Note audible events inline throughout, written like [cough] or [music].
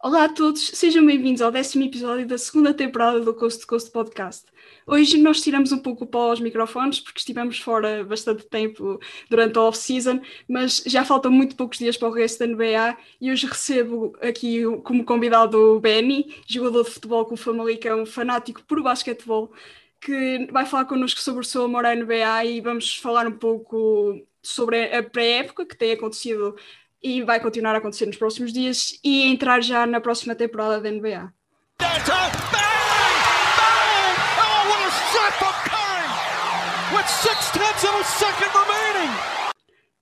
Olá a todos, sejam bem-vindos ao décimo episódio da segunda temporada do Coast to Coast Podcast. Hoje nós tiramos um pouco o pó aos microfones porque estivemos fora bastante tempo durante a off-season, mas já faltam muito poucos dias para o resto da NBA e hoje recebo aqui como convidado o Benny, jogador de futebol com o Famalicão, fanático por basquetebol, que vai falar connosco sobre o seu amor à NBA e vamos falar um pouco sobre a pré-época que tem acontecido e vai continuar a acontecer nos próximos dias e entrar já na próxima temporada da NBA.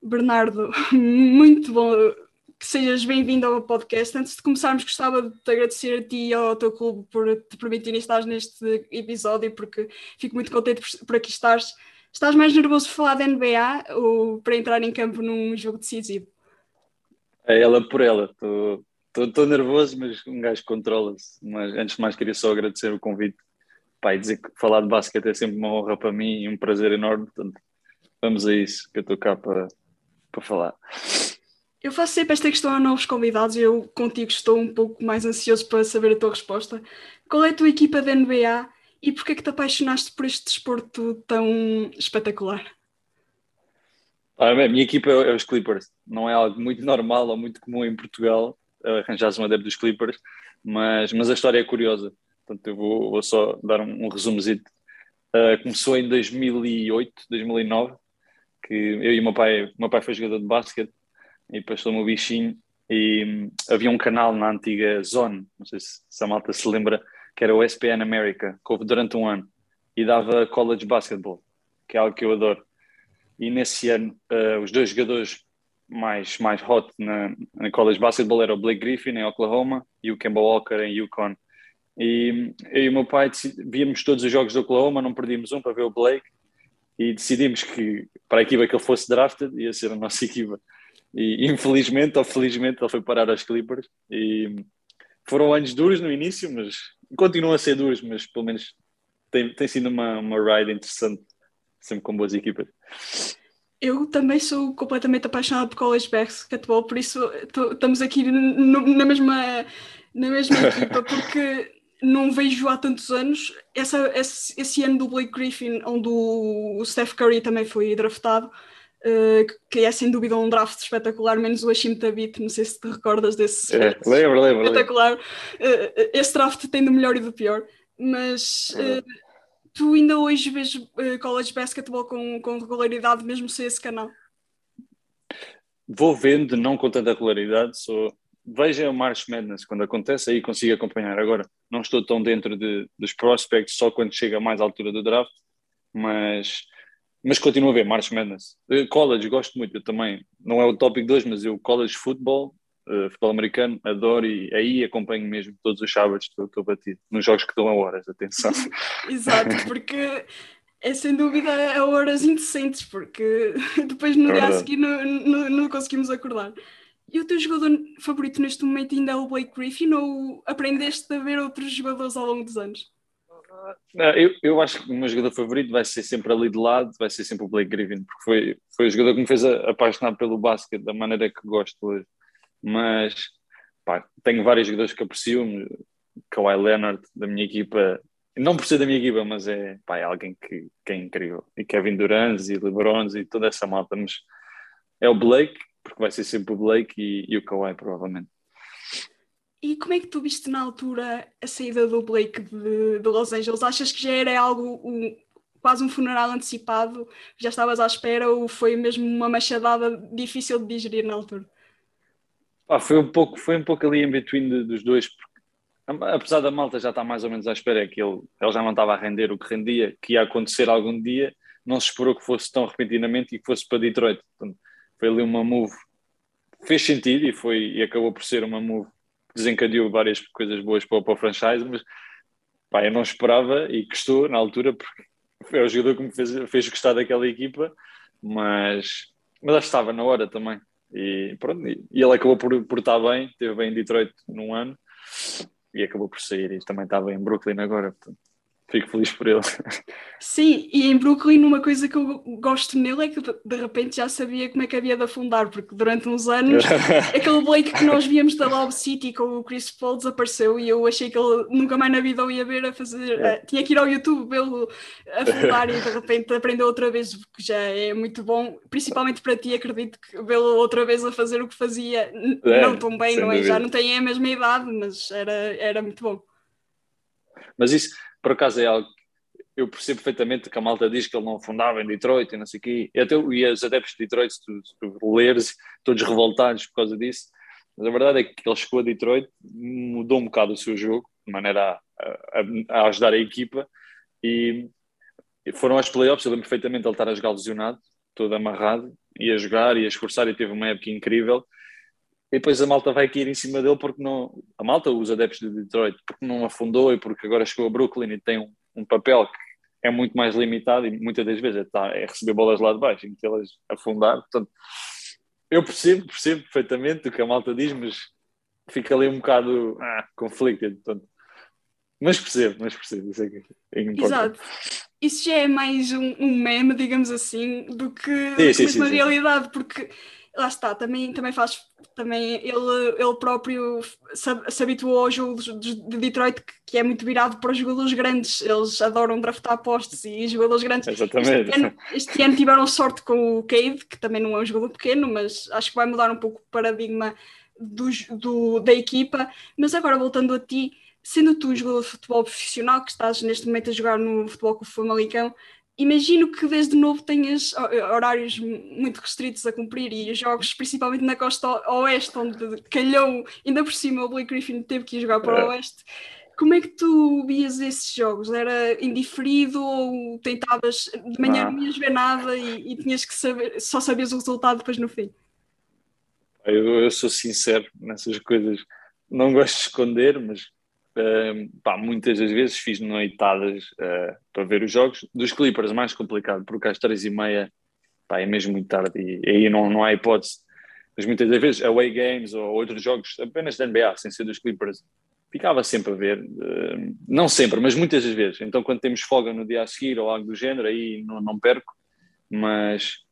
Bernardo, [laughs] muito bom que sejas bem-vindo ao podcast. Antes de começarmos, gostava de te agradecer a ti e ao teu clube por te permitirem estar neste episódio, porque fico muito contente por, por aqui estares. Estás mais nervoso por falar da NBA ou para entrar em campo num jogo decisivo? É ela por ela. Estou nervoso, mas um gajo controla-se. Mas antes de mais, queria só agradecer o convite. Pai, dizer que falar de basquete é sempre uma honra para mim e um prazer enorme. Portanto, vamos a isso, que eu estou cá para, para falar. Eu faço sempre esta questão a novos convidados e eu contigo estou um pouco mais ansioso para saber a tua resposta. Qual é a tua equipa da NBA e porquê é que te apaixonaste por este desporto tão espetacular? Ah, a minha equipa é, é os Clippers. Não é algo muito [laughs] normal ou muito comum em Portugal arranjar-se uma adepto dos Clippers, mas, mas a história é curiosa. Portanto, eu vou, vou só dar um, um. Uh, começou em 2008, 2009, que eu e o meu pai, meu pai foi jogador de basquete e passou-me o bichinho e um, havia um canal na antiga Zone, não sei se, se a malta se lembra, que era o SPN America, que houve durante um ano e dava college basketball, que é algo que eu adoro e nesse ano uh, os dois jogadores mais, mais hot na, na college basketball eram o Blake Griffin em Oklahoma e o Kemba Walker em Yukon. E eu e o meu pai víamos todos os jogos do Oklahoma, não perdíamos um para ver o Blake e decidimos que para a equipa que ele fosse drafted ia ser a nossa [laughs] equipa. E infelizmente ou felizmente ele foi parar aos Clippers e foram anos duros no início, mas continuam a ser duros, mas pelo menos tem, tem sido uma, uma ride interessante sempre com boas equipas. Eu também sou completamente apaixonada por college basketball, por isso estamos aqui no, na mesma, na mesma [laughs] equipa, porque não vejo há tantos anos. Essa, esse, esse, ano do Blake Griffin, onde o, o Steph Curry também foi draftado, uh, que é sem dúvida um draft espetacular, menos o Hashim Tabit, não sei se te recordas desse. É, lembro, lembro. Espetacular. Uh, esse draft tem do melhor e do pior, mas. Uh, tu ainda hoje vês uh, college basketball com, com regularidade, mesmo sem esse canal? Vou vendo, não com tanta regularidade, sou... veja o March Madness quando acontece, aí consigo acompanhar. Agora, não estou tão dentro de, dos prospects só quando chega mais à altura do draft, mas, mas continuo a ver March Madness. Uh, college, gosto muito, eu também. Não é o tópico 2, mas eu, college football, uh, futebol americano, adoro e aí acompanho mesmo todos os sábados, estou, estou batido. Nos jogos que dão a horas, atenção. [laughs] Exato, porque é sem dúvida a horas indecentes, porque [laughs] depois no é dia a seguir não, não, não conseguimos acordar. E o teu jogador favorito neste momento ainda é o Blake Griffin ou aprendeste a ver outros jogadores ao longo dos anos? Não, eu, eu acho que o meu jogador favorito vai ser sempre ali de lado, vai ser sempre o Blake Griffin, porque foi, foi o jogador que me fez apaixonar pelo basquete da maneira que gosto hoje mas pá, tenho vários jogadores que aprecio, Kawhi Leonard da minha equipa, não por ser da minha equipa, mas é, pá, é alguém que, que, é incrível, e Kevin Durant e LeBron e toda essa malta, mas é o Blake, porque vai ser sempre o Blake e, e o Kawhi provavelmente. E como é que tu viste na altura a saída do Blake de, de Los Angeles? Achas que já era algo, um, quase um funeral antecipado? Já estavas à espera ou foi mesmo uma machadada difícil de digerir na altura? Foi, um pouco, foi um pouco ali em between de, dos dois, porque, apesar da malta já estar mais ou menos à espera que ele, ele já não estava a render o que rendia, que ia acontecer algum dia, não se esperou que fosse tão repentinamente e que fosse para Detroit. Portanto, foi ali uma move, fez sentido e, foi, e acabou por ser uma move que desencadeou várias coisas boas para, para o franchise, mas pá, eu não esperava e gostou na altura, porque [laughs] foi o jogador que me fez, fez gostar daquela equipa, mas, mas acho que estava na hora também. E pronto, e ele acabou por, por estar bem, esteve bem em Detroit num ano e acabou por sair e também estava em Brooklyn agora. Portanto, fico feliz por ele. Sim, e em Brooklyn uma coisa que eu gosto nele é que de repente já sabia como é que havia de afundar, porque durante uns anos [laughs] aquele Blake que nós víamos da Lob City com o Chris Paul desapareceu e eu achei que ele nunca mais na vida o ia ver a fazer, é. tinha que ir ao YouTube vê-lo afundar e de repente aprendeu outra vez, o que já é muito bom, principalmente para ti, acredito que vê-lo outra vez a fazer o que fazia, é, não tão bem, não é? Já não tem a mesma idade, mas era, era muito bom. Mas isso por acaso é algo eu percebo perfeitamente que a malta diz que ele não fundava em Detroit e não sei o quê. E, até, e os adeptos de Detroit, se tu, se tu leres, todos revoltados por causa disso. Mas a verdade é que ele chegou a Detroit, mudou um bocado o seu jogo, de maneira a, a, a ajudar a equipa. E, foram aos playoffs, eu lembro perfeitamente ele estar a jogar lesionado, todo amarrado, e a jogar e a esforçar, e teve uma época incrível. E depois a malta vai cair em cima dele porque não. A malta, os adeptos de Detroit, porque não afundou e porque agora chegou a Brooklyn e tem um, um papel que é muito mais limitado e muitas das vezes é, tá, é receber bolas lá de baixo e metê-las afundar. Portanto, eu percebo, percebo perfeitamente o que a malta diz, mas fica ali um bocado ah, conflicted. Portanto, mas percebo, mas percebo, isso é que é Exato. Isso já é mais um, um meme, digamos assim, do que, sim, sim, uma sim, realidade, porque lá está, também, também faz, também ele, ele próprio se, habituou ao jogo de Detroit que, é muito virado para os jogadores grandes, eles adoram draftar apostos e jogadores grandes. Exatamente. Este ano, este ano tiveram sorte com o Cade, que também não é um jogador pequeno, mas acho que vai mudar um pouco o paradigma do, do, da equipa. Mas agora voltando a ti, sendo tu um jogador de futebol profissional, que estás neste momento a jogar no futebol com o Famalicão, imagino que desde novo tenhas horários muito restritos a cumprir e jogos principalmente na costa oeste, onde calhou, ainda por cima o Blake Griffin teve que ir jogar para o é. oeste. Como é que tu vias esses jogos? Era indiferido ou tentavas de manhã não, não ias ver nada e, e, tinhas que saber, só sabias o resultado depois no fim? Eu, eu sou sincero nessas coisas. Não gosto de esconder, mas Pá, muitas das vezes fiz noitadas uh, para ver os jogos. Dos Clippers, mais complicado, porque às três e meia pá, é mesmo muito tarde e aí não, não há hipótese. Mas muitas das vezes, away games ou outros jogos apenas da NBA, sem ser dos Clippers, ficava sempre a ver. Uh, não sempre, mas muitas das vezes. Então, quando temos folga no dia a seguir ou algo do género, aí não, não perco. Mas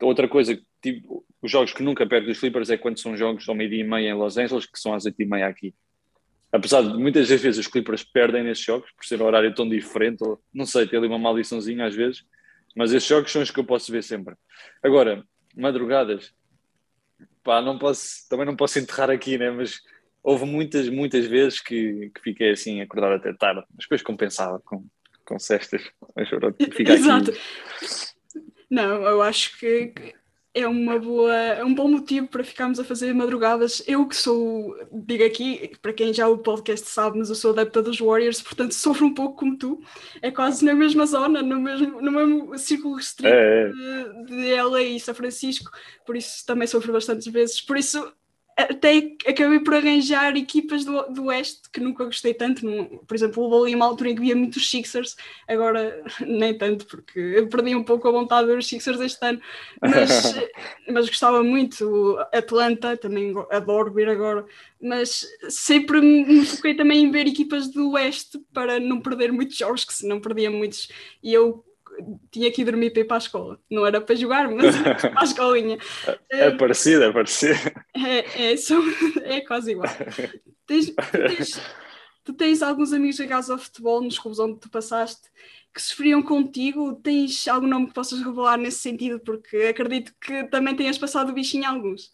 outra coisa, tipo, os jogos que nunca perco dos Clippers é quando são jogos ao meio-dia e meia em Los Angeles, que são às oito e meia aqui apesar de muitas das vezes os Clippers perdem nesses jogos por ser um horário tão diferente, ou não sei, ter ali uma maldiçãozinha às vezes, mas esses jogos são os que eu posso ver sempre. Agora, madrugadas, pá, não posso, também não posso enterrar aqui, né? Mas houve muitas, muitas vezes que, que fiquei assim, acordado até tarde, mas depois compensava com, com cestas. Mas, Exato. Aqui. Não, eu acho que é uma boa, é um bom motivo para ficarmos a fazer madrugadas. Eu que sou, digo aqui, para quem já o podcast sabe, mas eu sou adepta dos Warriors, portanto sofro um pouco como tu. É quase na mesma zona, no mesmo, no mesmo círculo restrito é, é. De, de LA e São Francisco, por isso também sofro bastantes vezes. Por isso até acabei por arranjar equipas do, do Oeste que nunca gostei tanto. por exemplo, houve ali uma altura em que via muitos Sixers, agora [laughs] nem tanto, porque eu perdi um pouco a vontade de ver os Sixers este ano, mas, [laughs] mas gostava muito. Atlanta, também adoro ver agora, mas sempre me foquei também em ver equipas do Oeste para não perder muitos jogos, que se não perdia muitos. E eu tinha que ir dormir para ir para a escola. Não era para jogar, mas [laughs] para a escolinha. É, é parecido, é parecido. É, é, é quase igual. Tens, tu, tens, tu tens alguns amigos ligados ao futebol nos clubes onde tu passaste que sofriam contigo? Tens algum nome que possas revelar nesse sentido? Porque acredito que também tenhas passado o bichinho a alguns.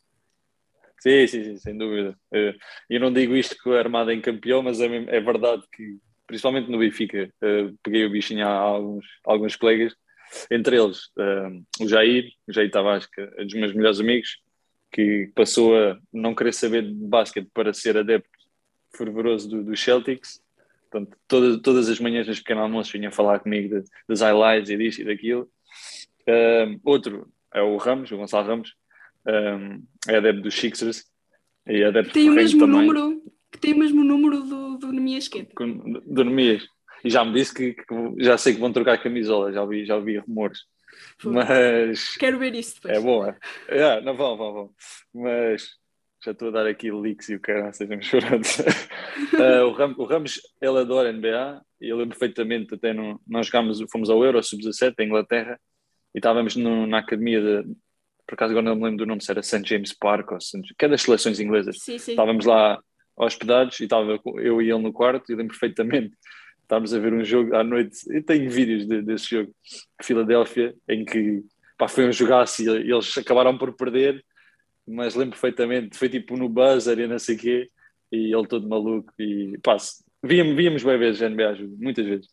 Sim, sim, sim, sem dúvida. Eu não digo isto com a Armada em campeão, mas é, é verdade que principalmente no Benfica, uh, peguei o bichinho a alguns, a alguns colegas, entre eles uh, o Jair, o Jair Tavares, que é um dos meus melhores amigos, que passou a não querer saber de basquete para ser adepto fervoroso do, do Celtics. Portanto, todas, todas as manhãs nos pequenos almoços vinha falar comigo das highlights e disto e daquilo. Uh, outro é o Ramos, o Gonçalo Ramos, um, é adepto dos Sixers e adepto Tem o mesmo também. número que tem o mesmo número do, do Nemias Quente. Do Nemias. E já me disse que, que, já sei que vão trocar camisola, já ouvi, já ouvi rumores. Mas. Quero ver isso depois. É bom, é? não vão, vão, vão. Mas já estou a dar aqui leaks e o cara, sejamos chorados. [laughs] uh, o, Ram, o Ramos, ele adora NBA e eu lembro perfeitamente, até no, nós jogámos, fomos ao Euro Sub-17 em Inglaterra e estávamos no, na academia de, por acaso agora não me lembro do nome, se era St. James Park ou St. que é das seleções inglesas. Sim, sim. Estávamos lá hospedados e estava eu e ele no quarto e lembro perfeitamente [laughs] estávamos a ver um jogo à noite, e tenho vídeos de, desse jogo, Filadélfia, em que pá, foi um jogaço e eles acabaram por perder, mas lembro perfeitamente, foi tipo no buzzer e não sei o quê, e ele todo maluco, e pá, víamos, víamos bem vezes NBA, muitas vezes.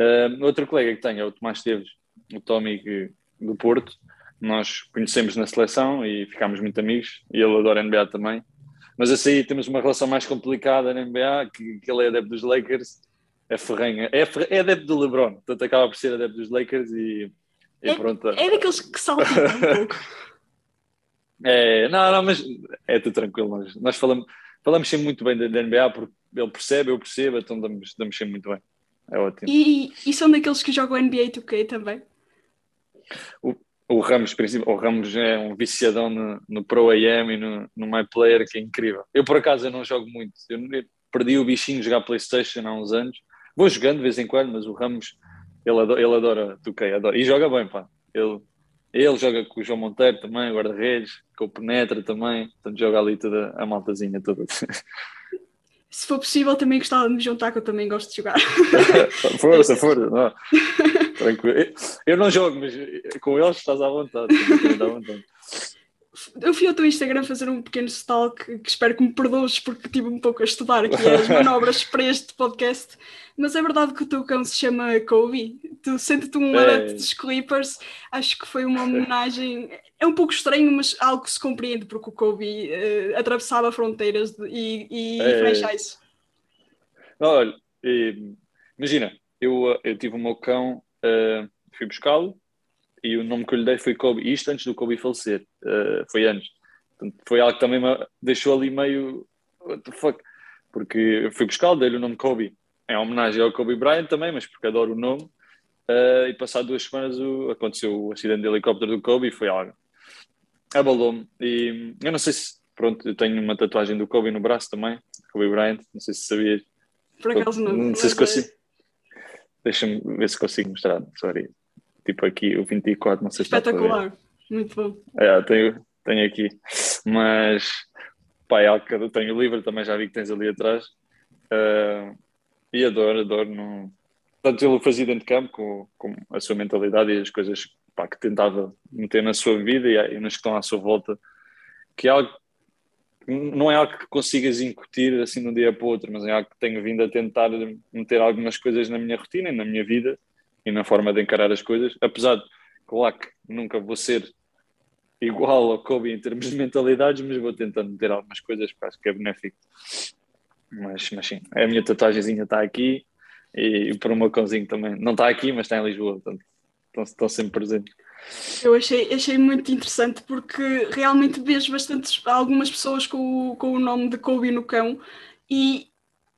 Uh, outro colega que tenho é o Tomás Teves, o Tommy que, do Porto, nós conhecemos na seleção e ficámos muito amigos, e ele adora NBA também. Mas assim aí temos uma relação mais complicada na NBA, que, que ele é adepto dos Lakers, é ferrenha, é, é adepto do LeBron, portanto acaba por ser adepto dos Lakers e, e é, pronto. É daqueles que saltam um [laughs] pouco. É, não, não, mas é tudo tranquilo. Nós, nós falamos, falamos sempre muito bem da, da NBA porque ele percebe, eu percebo, então damos, damos sempre muito bem. É ótimo. E, e são daqueles que jogam NBA 2K também? O, o Ramos, o Ramos é um viciadão no, no Pro AM e no, no My Player que é incrível. Eu, por acaso, eu não jogo muito. Eu perdi o bichinho de jogar PlayStation há uns anos. Vou jogando de vez em quando, mas o Ramos, ele adora, ele adora 2K, adora. E joga bem, pá. Ele, ele joga com o João Monteiro também, guarda-redes, com o Penetra também. Portanto, joga ali toda a maltazinha toda. [laughs] Se for possível, também gostava de me juntar, que eu também gosto de jogar. [laughs] força, [laughs] força. Não. Tranquilo. Eu não jogo, mas com eles estás à vontade. Estás à vontade. Eu fui ao teu Instagram fazer um pequeno stalk que espero que me perdoes porque estive um pouco a estudar aqui as [laughs] manobras para este podcast, mas é verdade que o teu cão se chama Kobe. Tu sentes-te um adepto dos Clippers, acho que foi uma homenagem. É um pouco estranho, mas algo que se compreende porque o Kobe uh, atravessava fronteiras de, e, e é. franchise. Olha, imagina, eu, eu tive o meu cão, uh, fui buscá-lo e o nome que eu lhe dei foi Kobe, isto antes do Kobe falecer, uh, foi antes. Portanto, foi algo que também me deixou ali meio, what the fuck, porque eu fui buscar, dei-lhe o nome Kobe, em homenagem ao Kobe Bryant também, mas porque adoro o nome, uh, e passado duas semanas o, aconteceu o acidente de helicóptero do Kobe e foi algo. Abalou-me, e eu não sei se, pronto, eu tenho uma tatuagem do Kobe no braço também, Kobe Bryant, não sei se sabias. Por acaso não. Não sei se consigo. É... Deixa-me ver se consigo mostrar, sorry tipo aqui o 24, não sei se Espetacular, muito bom. É, tenho, tenho aqui, mas pá, é algo que eu tenho o livro, também já vi que tens ali atrás, uh, e adoro, adoro. Não... Tanto ele fazia dentro de campo, com, com a sua mentalidade e as coisas pá, que tentava meter na sua vida e, e nos que estão à sua volta, que é algo não é algo que consigas incutir assim de um dia para o outro, mas é algo que tenho vindo a tentar meter algumas coisas na minha rotina e na minha vida e na forma de encarar as coisas, apesar de, claro que nunca vou ser igual ao Kobe em termos de mentalidades, mas vou tentando meter algumas coisas que acho que é benéfico. Mas, mas sim, a minha tatuagemzinha está aqui e, e para o meu cãozinho também. Não está aqui, mas está em Lisboa, portanto estão, estão sempre presentes. Eu achei, achei muito interessante porque realmente vejo bastante algumas pessoas com o, com o nome de Kobe no cão e,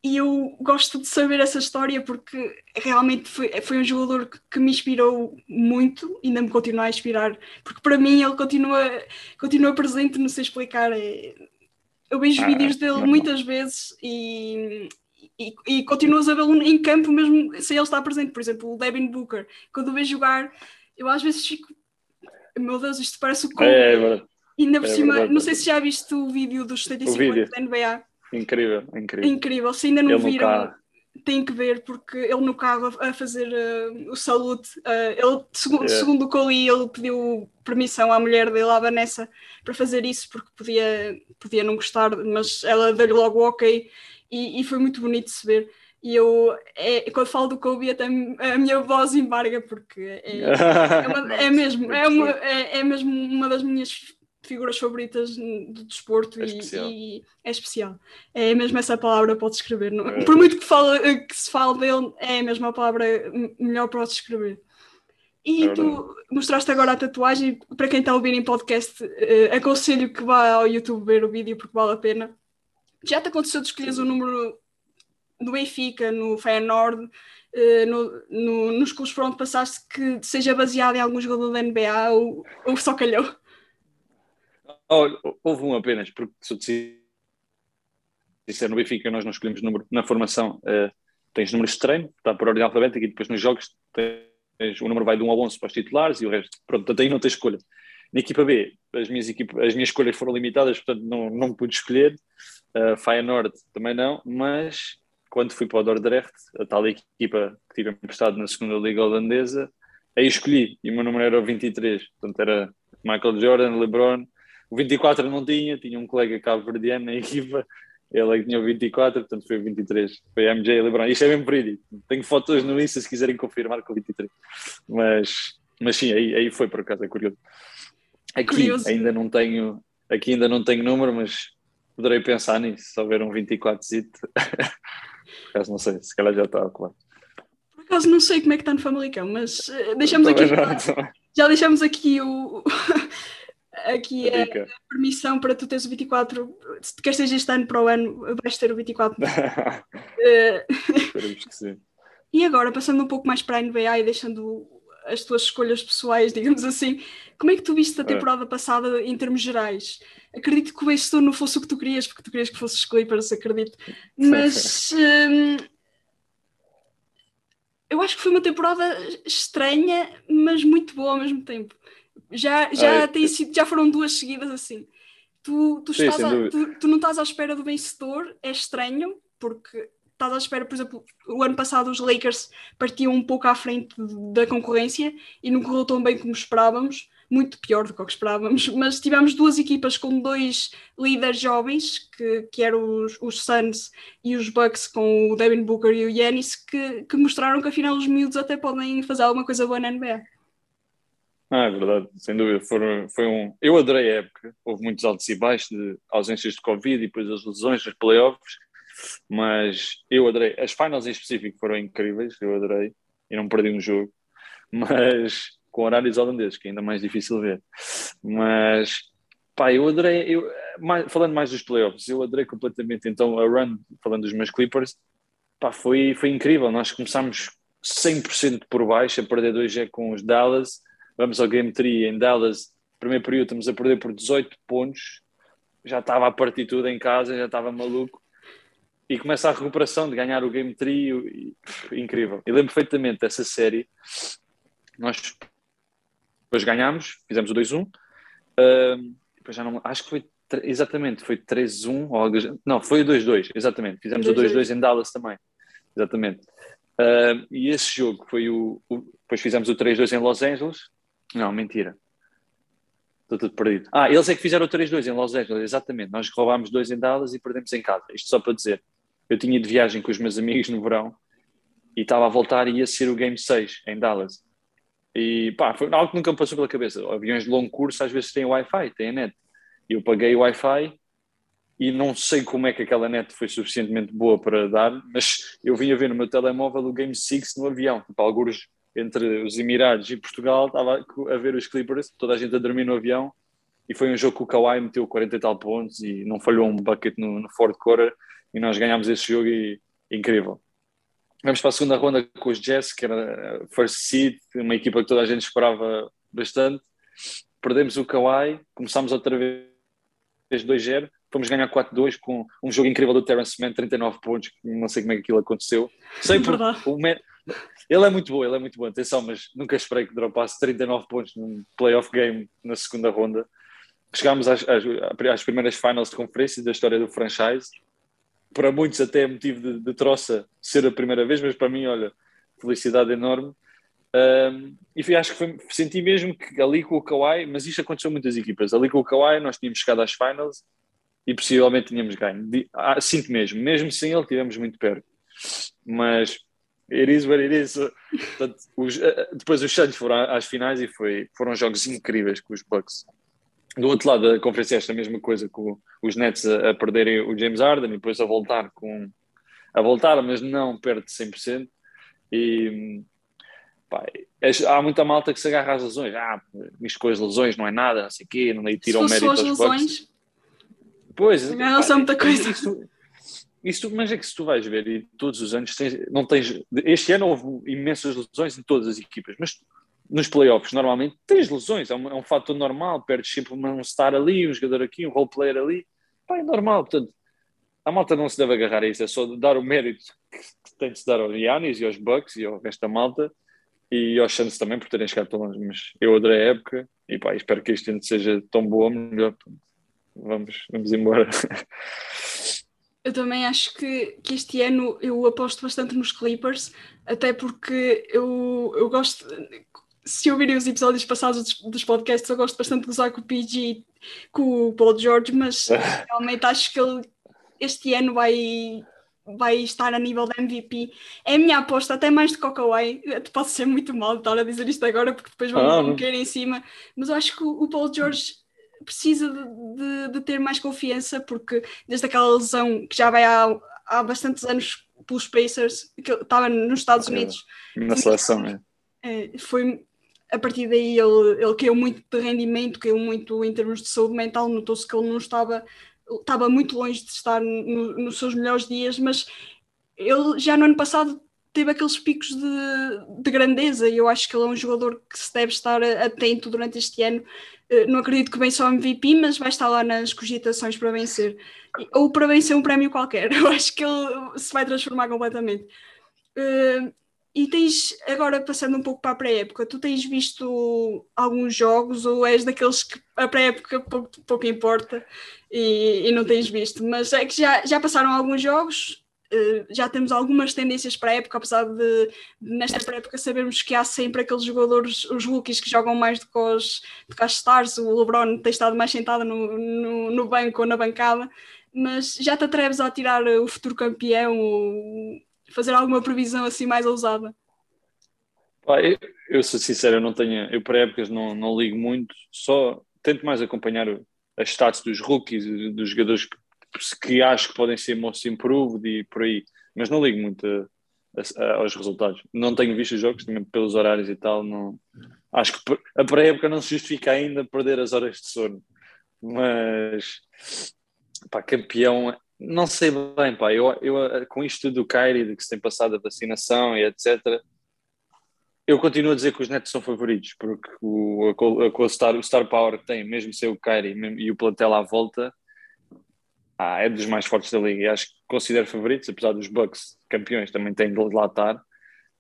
e eu gosto de saber essa história porque realmente foi, foi um jogador que, que, me inspirou muito, ainda me continua a inspirar, porque para mim ele continua, continua presente, não sei explicar. É, eu vejo ah, vídeos dele muitas vezes e, e, e continuas a vê-lo em campo mesmo sem ele estar presente. Por exemplo, o Devin Booker, quando o vejo jogar, eu às vezes fico, meu Deus, isto parece o Kobe. É, é e ainda por é cima, não sei se já viste o vídeo dos 75 da NBA Incrível, incrível. Incrível. Se ainda não ele viram, tem que ver, porque ele no carro a, fazer uh, o salute, uh, ele, segundo, yeah. segundo o Coli, ele pediu permissão à mulher dele, à Vanessa, para fazer isso, porque podia, podia não gostar, mas ela deu-lhe logo ok, e, e, foi muito bonito de se ver. E eu, é, quando falo do Kobe, até a minha voz embarga, porque é, é, uma, [laughs] é mesmo, é, uma, é, é mesmo uma das minhas figuras favoritas do desporto é e, especial. e, é especial. É mesmo essa palavra para descrever. É. Por muito que, fala, que se fale dele, é mesmo a palavra melhor para descrever. E é tu mostraste agora a tatuagem. Para quem está a ouvir em podcast, uh, aconselho que vá ao YouTube ver o vídeo porque vale a pena. Já te aconteceu de escolheres o número do Benfica, no Feyenoord, uh, no, no, nos clubes por onde passaste que seja baseado em algum jogador da NBA ou, ou só calhou? Houve um apenas, porque sou de sincero, no Benfica nós não escolhemos número na formação. Uh, tens números de treino, está por ordem alfabética, e depois nos jogos tens, o número vai de 1 ao 11 para os titulares e o resto. Pronto, portanto aí não tens escolha. Na equipa B, as minhas, equipa, as minhas escolhas foram limitadas, portanto não, não pude escolher. Uh, Feyenoord também não, mas quando fui para o Dordrecht, a tal equipa que tive emprestado na segunda liga holandesa, aí escolhi e o meu número era o 23, portanto era Michael Jordan, LeBron. O 24 não tinha, tinha um colega cabo-verdiano na equipa, ele é que tinha o 24, portanto foi o 23. Foi a MJ e LeBron. Isto é mesmo verídico. Tenho fotos no Insta se quiserem confirmar com o 23. Mas, mas sim, aí, aí foi por acaso, é curioso. Aqui curioso. ainda não tenho, aqui ainda não tenho número, mas poderei pensar nisso, se houver um 24 zito. [laughs] por acaso não sei, se calhar já está claro. Por acaso não sei como é que está no Famalicão, mas uh, deixamos aqui. Já deixamos aqui o. aqui a, a, permissão para tu teres o 24. Se tu queres este ano para o ano, vais ter o 24. uh, [laughs] Esperemos que sim. E agora, passando um pouco mais para a NBA e deixando as tuas escolhas pessoais, digamos assim, como é que tu viste a é. temporada passada em termos gerais? Acredito que o vencedor não fosse o que tu querias, porque tu querias que fosses Clippers, acredito. Mas [laughs] hum, eu acho que foi uma temporada estranha, mas muito boa ao mesmo tempo. Já, já, ah, tem sido, já foram duas seguidas assim. Tu, tu, estás a, tu, tu, não estás à espera do vencedor, é estranho, porque estás à espera, por exemplo, o ano passado os Lakers partiam um pouco à frente da concorrência e não correu tão bem como esperávamos, muito pior do que o que esperávamos, [laughs] mas tivemos duas equipas com dois líderes jovens, que, que eram os, os Suns e os Bucks com o Devin Booker e o Yanis, que, que mostraram que afinal os miúdos até podem fazer alguma coisa boa na NBA. Ah, é verdade, sem dúvida. Foram, foi um... Eu adorei a época. Houve muitos altos e baixos de ausências de Covid e depois as lesões nos playoffs. Mas eu adorei. As finals em específico foram incríveis. Eu adorei. E não perdi um jogo. [laughs] Mas com horários holandeses, que é ainda mais difícil ver. Mas pá, eu adorei. Eu, mais, falando mais dos playoffs, eu adorei completamente. Então a run, falando dos meus Clippers, pá, foi, foi incrível. Nós começámos 100% por baixo, a perder 2G com os Dallas vamos ao Game 3 em Dallas, primeiro período estamos a perder por 18 pontos, já estava a partir tudo em casa, já estava maluco, e começa a recuperação de ganhar o Game 3, e, e, incrível. E lembro perfeitamente dessa série, nós depois ganhámos, fizemos o 2-1, uh, depois já não, acho que foi exatamente, foi 3-1, ou não, foi o 2-2, exatamente, fizemos 2 -2. o 2-2 em Dallas também, exatamente. Uh, e esse jogo foi o, o depois fizemos o 3-2 em Los Angeles, não, mentira. Estou tudo perdido. Ah, eles é que fizeram o 3-2 em Los Angeles, exatamente. Nós roubámos dois em Dallas e perdemos em casa. Isto só para dizer. Eu tinha de viagem com os meus amigos no verão e estava a voltar e ia ser o Game 6 em Dallas. E pá, foi algo que nunca me passou pela cabeça. Aviões de longo curso às vezes têm Wi-Fi, têm net. Eu paguei o Wi-Fi e não sei como é que aquela net foi suficientemente boa para dar, mas eu vim a ver no meu telemóvel o Game 6 no avião. Tipo, alguns entre os Emirados e Portugal, estava a ver os Clippers, toda a gente a dormir no avião, e foi um jogo que o Kawhi meteu 40 e tal pontos e não falhou um bucket no, no fourth quarter, e nós ganhámos esse jogo e incrível. Vamos para a segunda ronda com os Jazz, que era first seed, uma equipa que toda a gente esperava bastante. Perdemos o Kawhi, começámos outra vez 2-0, fomos ganhar 4-2 com um jogo incrível do Terence Mann, 39 pontos, não sei como é que aquilo aconteceu. Sei por, o, ele é muito bom, ele é muito bom, atenção, mas nunca esperei que dropasse 39 pontos num playoff game na segunda ronda. Chegámos às, às, às primeiras finals de conferência da história do franchise. Para muitos até é motivo de, de troça ser a primeira vez, mas para mim, olha, felicidade enorme. Um, e acho que foi, senti mesmo que ali com o Kawhi, mas isto aconteceu muitas equipas, ali com o Kawhi nós tínhamos chegado às finals e possivelmente tínhamos ganho. Ah, sinto mesmo, mesmo sem ele tivemos muito perto. Mas It is what it is. Portanto, os, eh, eh, depois os Suns foram às finais e foi, foram jogos incríveis com os Bucks. Do outro lado da conferência esta mesma coisa, com os Nets a, a, perderem o James Harden e depois a voltar com a voltar, mas não perto de 100%. E pá, é, há muita malta que se agarra às lesões. Ah, com as lesões não é nada, não sei o quê, não tiram mérito aos lesões, Bucks. Pois, não são muita coisa. Isso, isso, mas é que se tu vais ver, e todos os anos tens, não tens. Este ano houve imensas lesões em todas as equipas, mas nos playoffs, normalmente tens lesões, é um, é um fator normal, perdes sempre um star ali, um jogador aqui, um role player ali, pá, é normal, portanto, a malta não se deve agarrar a isso, é só dar o mérito que tem de se dar aos Yannis e aos Bucks e ao resto da malta e aos Suns também por terem chegado tão longe, mas eu adorei a época e pá, espero que este ano seja tão bom ou melhor, vamos, vamos embora. [laughs] Eu também acho que, que este ano eu aposto bastante nos Clippers, até porque eu, eu gosto, se ouvirem os episódios passados dos, dos, podcasts, eu gosto bastante de gozar com o PG, com o Paul George, mas [laughs] realmente acho que ele este ano vai, vai estar a nível de MVP. É a minha aposta, até mais de Cockaway. Posso ser muito mal estar a dizer isto agora, porque depois vão ah, cair em cima, mas eu acho que o, o Paul George precisa de, de, de, ter mais confiança, porque desde aquela lesão que já vai há, há bastantes anos pelos Pacers, que estava nos Estados Unidos. Na seleção, é. é. Foi a partir daí ele, ele caiu muito de rendimento, caiu muito em termos de saúde mental, notou-se que ele não estava, estava muito longe de estar no, nos seus melhores dias, mas ele já no ano passado teve aqueles picos de, de grandeza e eu acho que ele é um jogador que se deve estar atento durante este ano. Eh, não acredito que vença o MVP, mas vai estar lá nas cogitações para vencer. Ou para vencer um prémio qualquer. [laughs] Eu acho que ele se vai transformar completamente. Uh, e tens, agora passando um pouco para a pré-época, tu tens visto alguns jogos ou és daqueles que a pré-época pouco, pouco importa e, e, não tens visto? Mas é que já, já passaram alguns jogos, já temos algumas tendências para a época, apesar de, nesta pré-época sabermos que há sempre aqueles jogadores, os rookies que jogam mais do que os, do que stars, o LeBron tem estado mais sentado no, no, no banco ou na bancada, mas já te atreves a tirar o futuro campeão? Ou, fazer alguma previsão assim mais ousada? Pá, eu, eu sou sincero, eu não tenho, eu para épocas não, não ligo muito, só tento mais acompanhar as stats dos rookies, dos jogadores que, que acho que podem ser most improved e por aí, mas não ligo muito a, a, aos resultados. Não tenho visto os jogos, também pelos horários e tal, não, acho que a pré-época não se justifica ainda perder as horas de sono, mas pá, campeão não sei bem, pá. Eu, eu, com isto do Kyrie, de que se tem passado a vacinação e etc., eu continuo a dizer que os Nets são favoritos, porque o, a, a star, o star power que tem, mesmo sem o Kyrie e o plantel à volta, ah, é dos mais fortes da liga. E acho que considero favoritos, apesar dos Bucks campeões também têm de lá estar.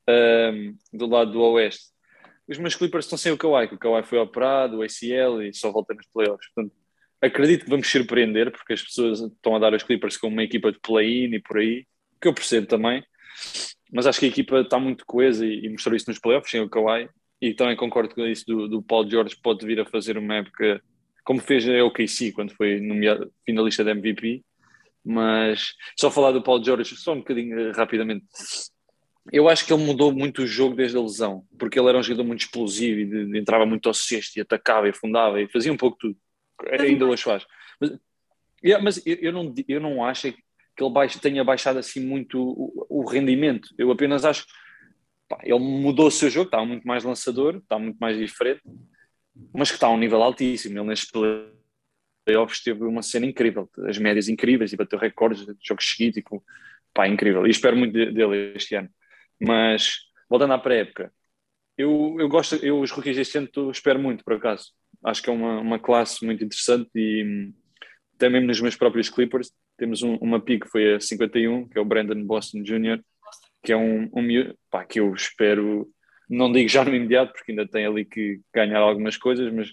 Um, do lado do Oeste, os meus Clippers estão sem o Kawhi, que o Kawhi foi operado, o ACL e só volta nos playoffs. Portanto, acredito que vamos surpreender, porque as pessoas estão a dar os Clippers como uma equipa de play-in e por aí, que eu percebo também, mas acho que a equipa está muito coesa e, e mostrou isso nos playoffs, sem o Kawhi, e também concordo com isso do, do Paul George, pode vir a fazer uma época como fez a OKC quando foi nomeado finalista da MVP, mas só falar do Paul George, só um bocadinho eh, rapidamente, eu acho que ele mudou muito o jogo desde a lesão, porque ele era um jogador muito explosivo e de, de, entrava muito ao cesto e atacava e afundava e fazia um pouco tudo ainda hoje faz. Mas, yeah, mas eu, eu, não, eu não acho que ele baixo, tenha baixado assim muito o, o rendimento. Eu apenas acho ele mudou o seu jogo, está muito mais lançador, está muito mais diferente, mas que está a um nível altíssimo. Ele nestes playoffs teve uma cena incrível, as médias incríveis e bateu recordes de jogos seguidos e com, pá, incrível. E espero muito dele este ano. Mas voltando à pré-época, eu, eu gosto, eu os rookies este ano espero muito, por acaso acho que é uma, uma classe muito interessante e até mesmo nos meus próprios Clippers temos um, uma pick que foi a 51, que é o Brandon Boston Jr., que é um, um pá, que eu espero, não digo já no imediato, porque ainda tem ali que ganhar algumas coisas, mas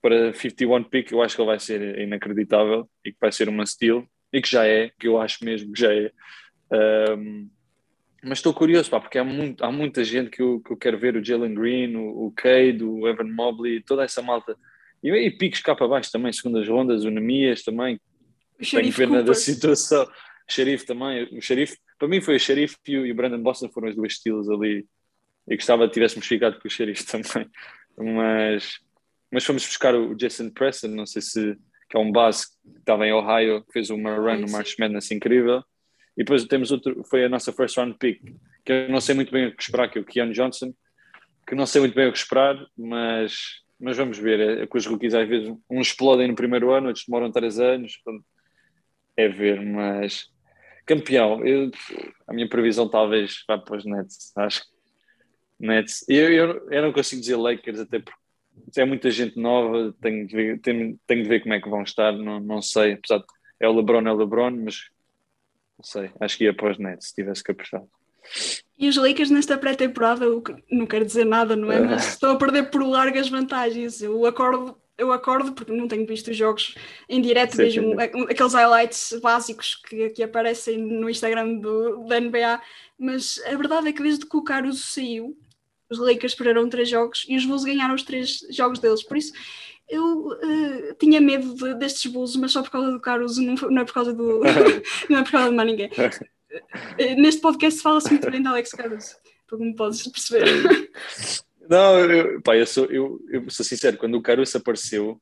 para 51 pick eu acho que ele vai ser inacreditável e que vai ser uma steal, e que já é, que eu acho mesmo que já é. Um, mas estou curioso, pá, porque há, muito, há muita gente que eu, que eu quero ver, o Jalen Green, o, o Cade, o Evan Mobley, toda essa malta. E, e picos cá para baixo também, segundas rondas, o Nemias também. O Tenho pena Cooper. da situação. O Xerife também, o Xerife, para mim foi o Xerife e o, e o Brandon Boston foram os dois estilos ali. E gostava que tivéssemos ficado com o Xerife também. Mas, mas fomos buscar o Jason Preston, não sei se que é um base que estava em Ohio, que fez uma run no March Madness incrível. E depois temos outro, foi a nossa first round pick, que eu não sei muito bem o que esperar, que é o Keanu Johnson, que não sei muito bem o que esperar, mas, mas vamos ver. É, é com os rookies às vezes uns explodem no primeiro ano, outros demoram três anos, portanto, é ver, mas campeão, eu, a minha previsão talvez vá para os Nets, acho que Nets. Eu, eu, eu não consigo dizer Lakers, até porque é muita gente nova, tenho de ver, tenho, tenho de ver como é que vão estar, não, não sei. Apesar de é o LeBron, é o LeBron, mas não sei, acho que ia para os Nets se tivesse que apostar. E os Lakers nesta pré-temporada, não quero dizer nada, não é? Mas estão a perder por largas vantagens. Eu acordo, eu acordo porque não tenho visto os jogos em direto, sim, mesmo sim. aqueles highlights básicos que, que aparecem no Instagram do, da NBA. Mas a verdade é que desde que o Caruso saiu, os Lakers perderam três jogos e os Bulls ganharam os três jogos deles. Por isso, eu uh, tinha medo de, destes Bulls, mas só por causa do Caruso, não, não é por causa do. [laughs] não é por causa de mais ninguém. Eh, neste podcast fala-se muito bem de Alex Caruso, como podes perceber. Não, eu, pá, eu, sou, eu, eu sou sincero, quando o Caruso apareceu,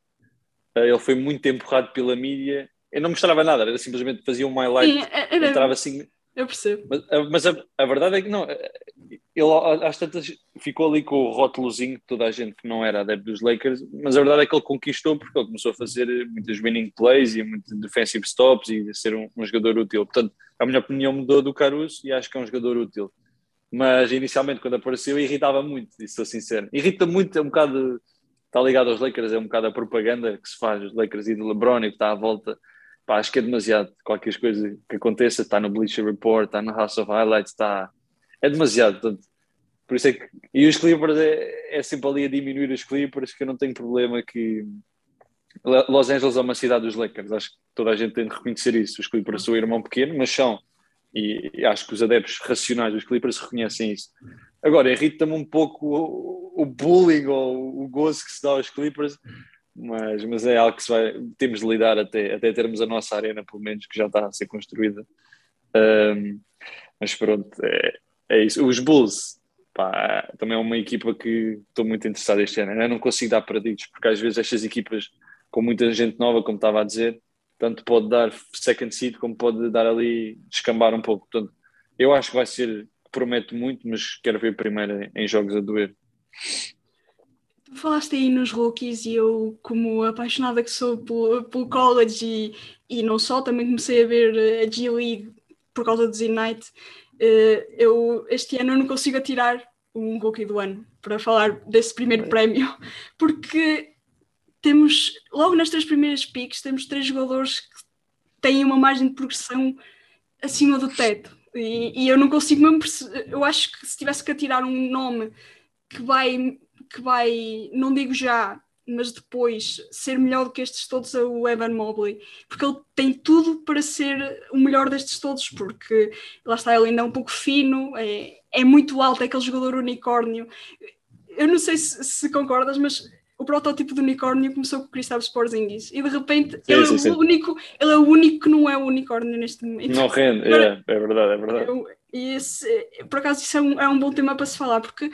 ele foi muito empurrado pela mídia. Eu não mostrava nada, era simplesmente fazia um highlight, Sim, era, entrava assim eu percebo. Mas, mas a, a, verdade é que não. Ele às tantas ficou ali com o rótulozinho de toda a gente que não era adepto dos Lakers, mas a verdade é que ele conquistou porque ele começou a fazer muitas winning plays e muitos defensive stops e a ser um, um, jogador útil. Portanto, a minha opinião mudou do Caruso e acho que é um jogador útil. Mas inicialmente, quando apareceu, irritava muito, e sou sincero. Irrita muito, é um bocado. Está ligado aos Lakers, é um bocado a propaganda que se faz, os Lakers e do LeBron e que está à volta pá, acho que é demasiado. Qualquer coisa que aconteça, está no Bleacher Report, está no House of Highlights, está. É demasiado. Portanto, por isso é que. E os Clippers é, é sempre ali a diminuir os Clippers, que eu não tenho problema que. Los Angeles é uma cidade dos Lakers, acho que toda a gente tem de reconhecer isso. Os Clippers são o irmão pequeno, mas são. E acho que os adeptos racionais dos Clippers reconhecem isso. Agora, irrita-me um pouco o, bullying ou o gozo que se dá aos Clippers, mas, mas é algo que vai, temos de lidar até, até termos a nossa arena, pelo menos, que já está a ser construída. Um, mas pronto, é, é isso. Os Bulls, pá, também é uma equipa que estou muito interessado este ano. Eu não consigo dar perdidos, porque às vezes estas equipas com muita gente nova, como estava a dizer, tanto pode dar second seed como pode dar ali, descambar um pouco. Portanto, eu acho que vai ser, promete muito, mas quero ver primeiro em jogos a doer. Falaste aí nos rookies e eu, como apaixonada que sou pelo, pelo college e, e não só, também comecei a ver eh, a G-League por causa do Z-Night. Uh, eu, este ano eu não consigo atirar um rookie do ano para falar desse primeiro prémio, [laughs] porque temos, logo nas três primeiras picks, temos três jogadores que têm uma margem de progressão acima do teto. E, e eu não consigo mesmo eu acho que se tivesse que atirar um nome que vai que vai, não digo já, mas depois ser melhor do que estes todos é o Evan Mobley, porque ele tem tudo para ser o melhor destes todos, porque lá está, ele ainda é um pouco fino, é, é muito alto, é aquele jogador unicórnio. Eu não sei se, se concordas, mas o protótipo do unicórnio começou com o Kristaps Porzingis e de repente sim, ele, sim, é sim. O único, ele é o único que não é o unicórnio neste momento. Não rende, é, é verdade, é verdade. Eu, e esse, por acaso isso é um, é um bom tema para se falar, porque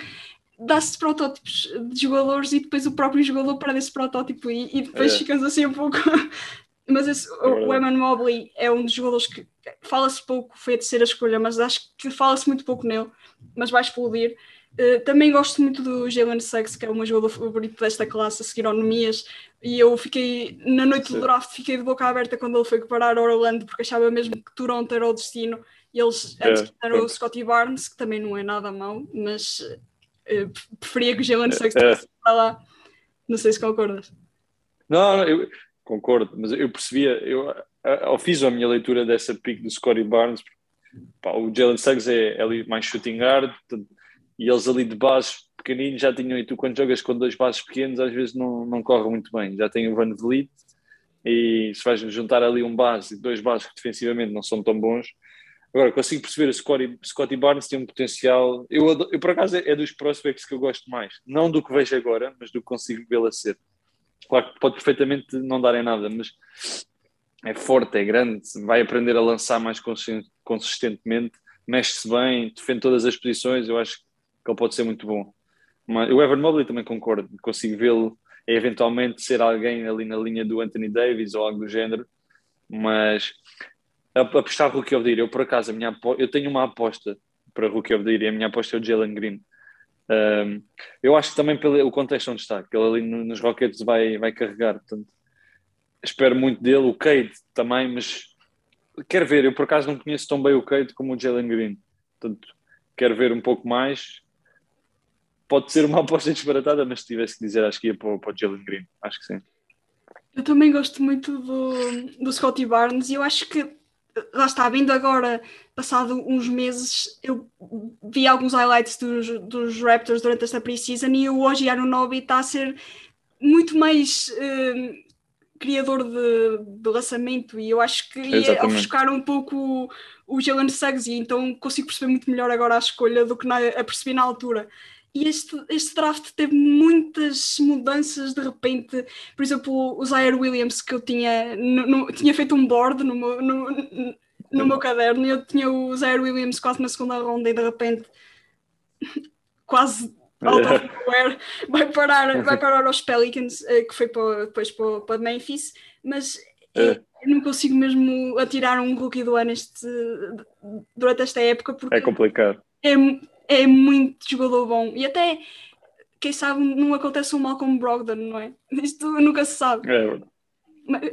dá-se protótipos de jogadores e depois o próprio jogador perde esse protótipo e, e depois é. ficamos assim um pouco. [laughs] mas esse, é o, o Eman Mobley é um dos jogadores que fala-se pouco, foi a terceira escolha, mas acho que fala-se muito pouco nele, mas vai explodir. Uh, também gosto muito do Jalen Suggs, que é o meu jogador favorito desta classe, a seguir ao Nemias, e eu fiquei, na noite do draft, fiquei de boca aberta quando ele foi parar Orlando, porque achava mesmo que Toronto era o destino, e eles é, antes era o Scotty Barnes, que também não é nada mau, mas preferia que o Jalen Suggs é. estivesse para lá. Não sei se concordas. Não, eu concordo, mas eu percebia, eu, eu fiz a minha leitura dessa pick do Scotty Barnes. Pá, o Jalen Suggs é, é, ali mais shooting guard e eles ali de base pequeninos já tinham. E tu, quando jogas com dois bases pequenos, às vezes não, não corre muito bem. Já tem o Van Vliet e se vais juntar ali um base e dois bases que defensivamente não são tão bons, Agora, consigo perceber, o Scotty, Barnes tem um potencial. Eu, eu, por acaso, é dos prospects que eu gosto mais. Não do que vejo agora, mas do que consigo vê-lo a ser. Claro que pode perfeitamente não dar em nada, mas é forte, é grande, vai aprender a lançar mais consistentemente, mexe-se bem, defende todas as posições. Eu acho que ele pode ser muito bom. Mas o Evan Mobley também concordo, consigo vê-lo eventualmente ser alguém ali na linha do Anthony Davis ou algo do género, mas apostar Rookie of the Year. Eu, por acaso, a minha, eu tenho uma aposta para Rookie of the Year e a minha aposta é o Jalen Green. Um, eu acho que também pelo o contexto onde está, que ele ali nos Rockets vai, vai carregar. Portanto, espero muito dele. O Cade também, mas quero ver. Eu, por acaso, não conheço tão bem o Cade como o Jalen Green. Portanto, quero ver um pouco mais. pode ser uma [laughs] aposta disparatada, mas se tivesse que dizer, acho que ia para, para o Jalen Green. Acho que sim. Eu também gosto muito do, do Scotty Barnes e eu acho que lá está, vindo agora, passado uns meses, eu vi alguns highlights dos, dos Raptors durante esta pre-season e o Oji Anunobi está a ser muito mais uh, criador de, de lançamento e eu acho que ia ofuscar um pouco o, o Jalen Suggs e então consigo perceber muito melhor agora a escolha do que na, a percebi na altura. E este, este draft teve muitas mudanças de repente. Por exemplo, o Zaire Williams, que eu tinha, no, no, tinha feito um board no meu, no, no meu caderno, e eu tinha o Zaire Williams quase na segunda ronda, e de repente, quase out of [laughs] nowhere, vai parar, vai parar aos Pelicans, eh, que foi para, depois para, para Memphis. Mas é. eu não consigo mesmo atirar um rookie do ano este, durante esta época. Porque é complicado. É, é muito jogador bom. E até, quem sabe, não acontece um Malcolm Brogdon, não é? [laughs] Isto nunca se sabe. É verdade.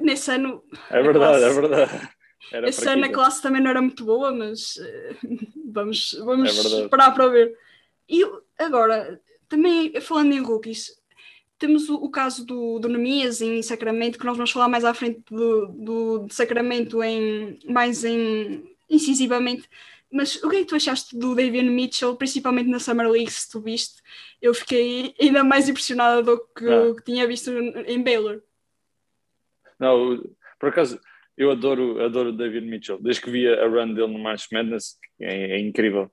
Nesse ano. É verdade, classe, é verdade. Era esse ano a classe também não era muito boa, mas uh, [laughs] vamos, vamos é esperar para ver. E agora, também falando em rookies, temos o, o caso do, do Nemias em Sacramento, que nós vamos falar mais à frente do, do, de Sacramento em, mais em, incisivamente. Mas o que é que tu achaste do Davian Mitchell, principalmente na Summer League, se tu viste? Eu fiquei ainda mais impressionada do que, ah. que tinha visto em Baylor. Não, por acaso, eu adoro, adoro o David Mitchell. Desde que vi a run dele no March Madness, é, é, incrível.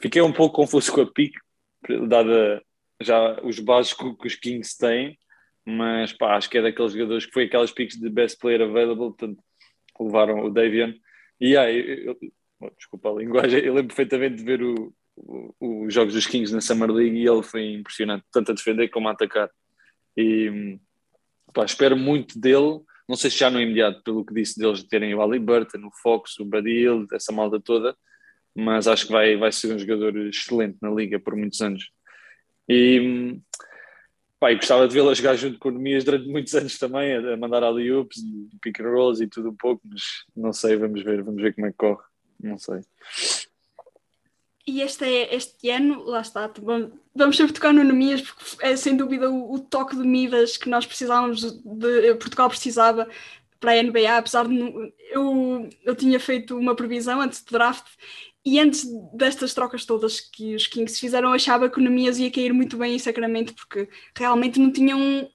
Fiquei um pouco confuso com a pick, dada já os bases que, os Kings têm, mas pá, acho que é daqueles jogadores que foi aquelas picks de best player available, portanto, levaram o Davian. E aí, desculpa a linguagem, eu lembro perfeitamente de ver os jogos dos Kings na Summer League e ele foi impressionante, tanto a defender como a atacar. E pá, espero muito dele, não sei se já no imediato, pelo que disse deles de terem o Ali Burton, o Fox, o Badil, essa malda toda, mas acho que vai, vai ser um jogador excelente na liga por muitos anos. E, pá, gostava de vê-lo jogar junto com o Nemias durante muitos anos também, a mandar ali ups, pick and rolls e tudo um pouco, mas não sei, vamos ver, vamos ver como é que corre. Não sei. E este, é, este ano, lá está, vamos sempre tocar no Nemias, porque é sem dúvida o, o, toque de Midas que nós precisávamos, de, Portugal precisava para a NBA, apesar de eu, eu tinha feito uma previsão antes do draft e antes destas trocas todas que os Kings fizeram, achava que o Nemias ia cair muito bem em Sacramento, porque realmente não tinham um,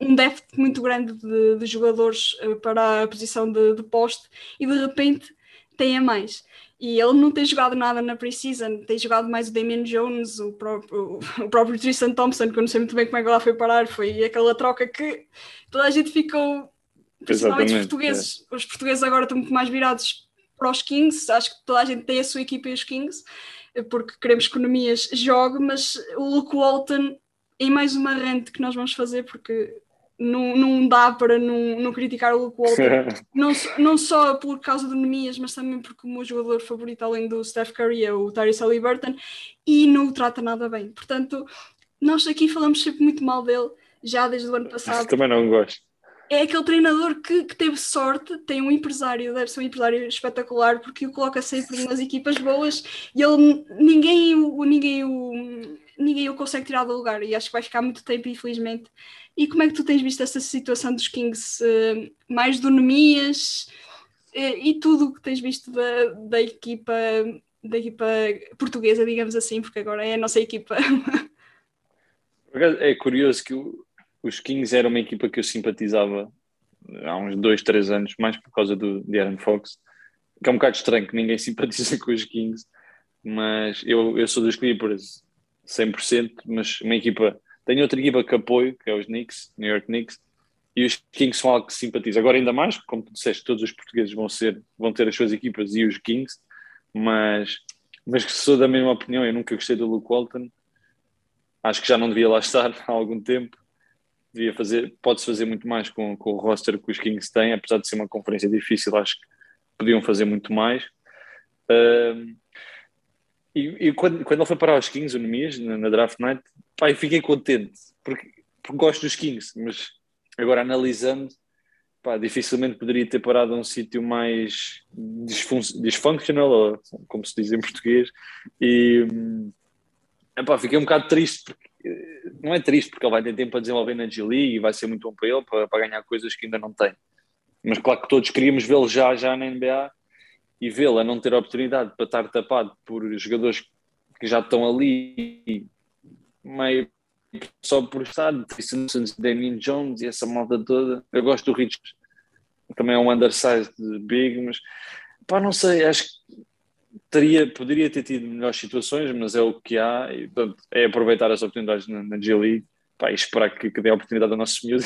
um déficit muito grande de, de jogadores uh, para a posição de, de poste e de repente tem a mais. E ele não tem jogado nada na pre-season, tem jogado mais o Damian Jones, o próprio, o próprio Tristan Thompson, que eu não sei muito bem como é que lá foi parar, foi aquela troca que toda a gente ficou, principalmente os portugueses. É. Os portugueses agora estão muito mais virados para os Kings, acho que toda a gente tem a sua equipa e os Kings, porque queremos que o Nemias jogue, mas o Luke Walton, em mais uma rente que nós vamos fazer, porque não, não dá para não, não criticar o Luke Walton, [laughs] não, não só por causa do Nemias, mas também porque o meu jogador favorito, além do Steph Curry, é o Tyrese Halliburton, e não o trata nada bem. Portanto, nós aqui falamos sempre muito mal dele, já desde o ano passado. Também não gosto. É aquele treinador que, que teve sorte, tem um empresário, deve ser um empresário espetacular, porque o coloca sempre nas equipas boas e ele ninguém, ninguém, ninguém, ninguém o consegue tirar do lugar e acho que vai ficar muito tempo, infelizmente. E como é que tu tens visto essa situação dos Kings, uh, mais do Nemias uh, e tudo o que tens visto da, da equipa da equipa portuguesa, digamos assim, porque agora é a nossa equipa. [laughs] É curioso que os Kings eram uma equipa que eu simpatizava há uns dois, três anos, mais por causa do de Aaron Fox, que é um bocado estranho que ninguém [laughs] simpatiza com os Kings, mas eu, eu sou dos Clippers 100%, mas uma equipa. Tenho outra equipa que apoio, que é os Knicks, New York Knicks, e os Kings são algo que simpatizo. Agora, ainda mais, como tu disseste, todos os portugueses vão, ser, vão ter as suas equipas e os Kings, mas, mas sou da mesma opinião. Eu nunca gostei do Luke Walton, acho que já não devia lá estar [laughs] há algum tempo. Devia fazer, pode-se fazer muito mais com, com o roster que os Kings têm, apesar de ser uma conferência difícil, acho que podiam fazer muito mais. Uh, e, e quando, quando ele foi para os Kings, o Nemias, na, na, draft night, pá, fiquei contente, porque, porque gosto dos Kings, mas agora analisando, pá, dificilmente poderia ter parado a um sítio mais dysfunctional, ou como se diz em português, e, epá, fiquei um bocado triste, porque, não é triste, porque ele vai ter tempo para desenvolver na G-League e vai ser muito bom para ele, para, para ganhar coisas que ainda não tem. Mas claro que todos queríamos vê-lo já, já na NBA e vê-lo a não ter oportunidade para estar tapado por jogadores que já estão ali meio só por estar, Tristan Damien Jones e essa malta toda. Eu gosto do Rich, também é um undersized big, mas pá, não sei, acho que teria, poderia ter tido melhores situações, mas é o que há e portanto, é aproveitar as oportunidades na, na G-League pá, e esperar que, que dê a oportunidade ao nosso miúdo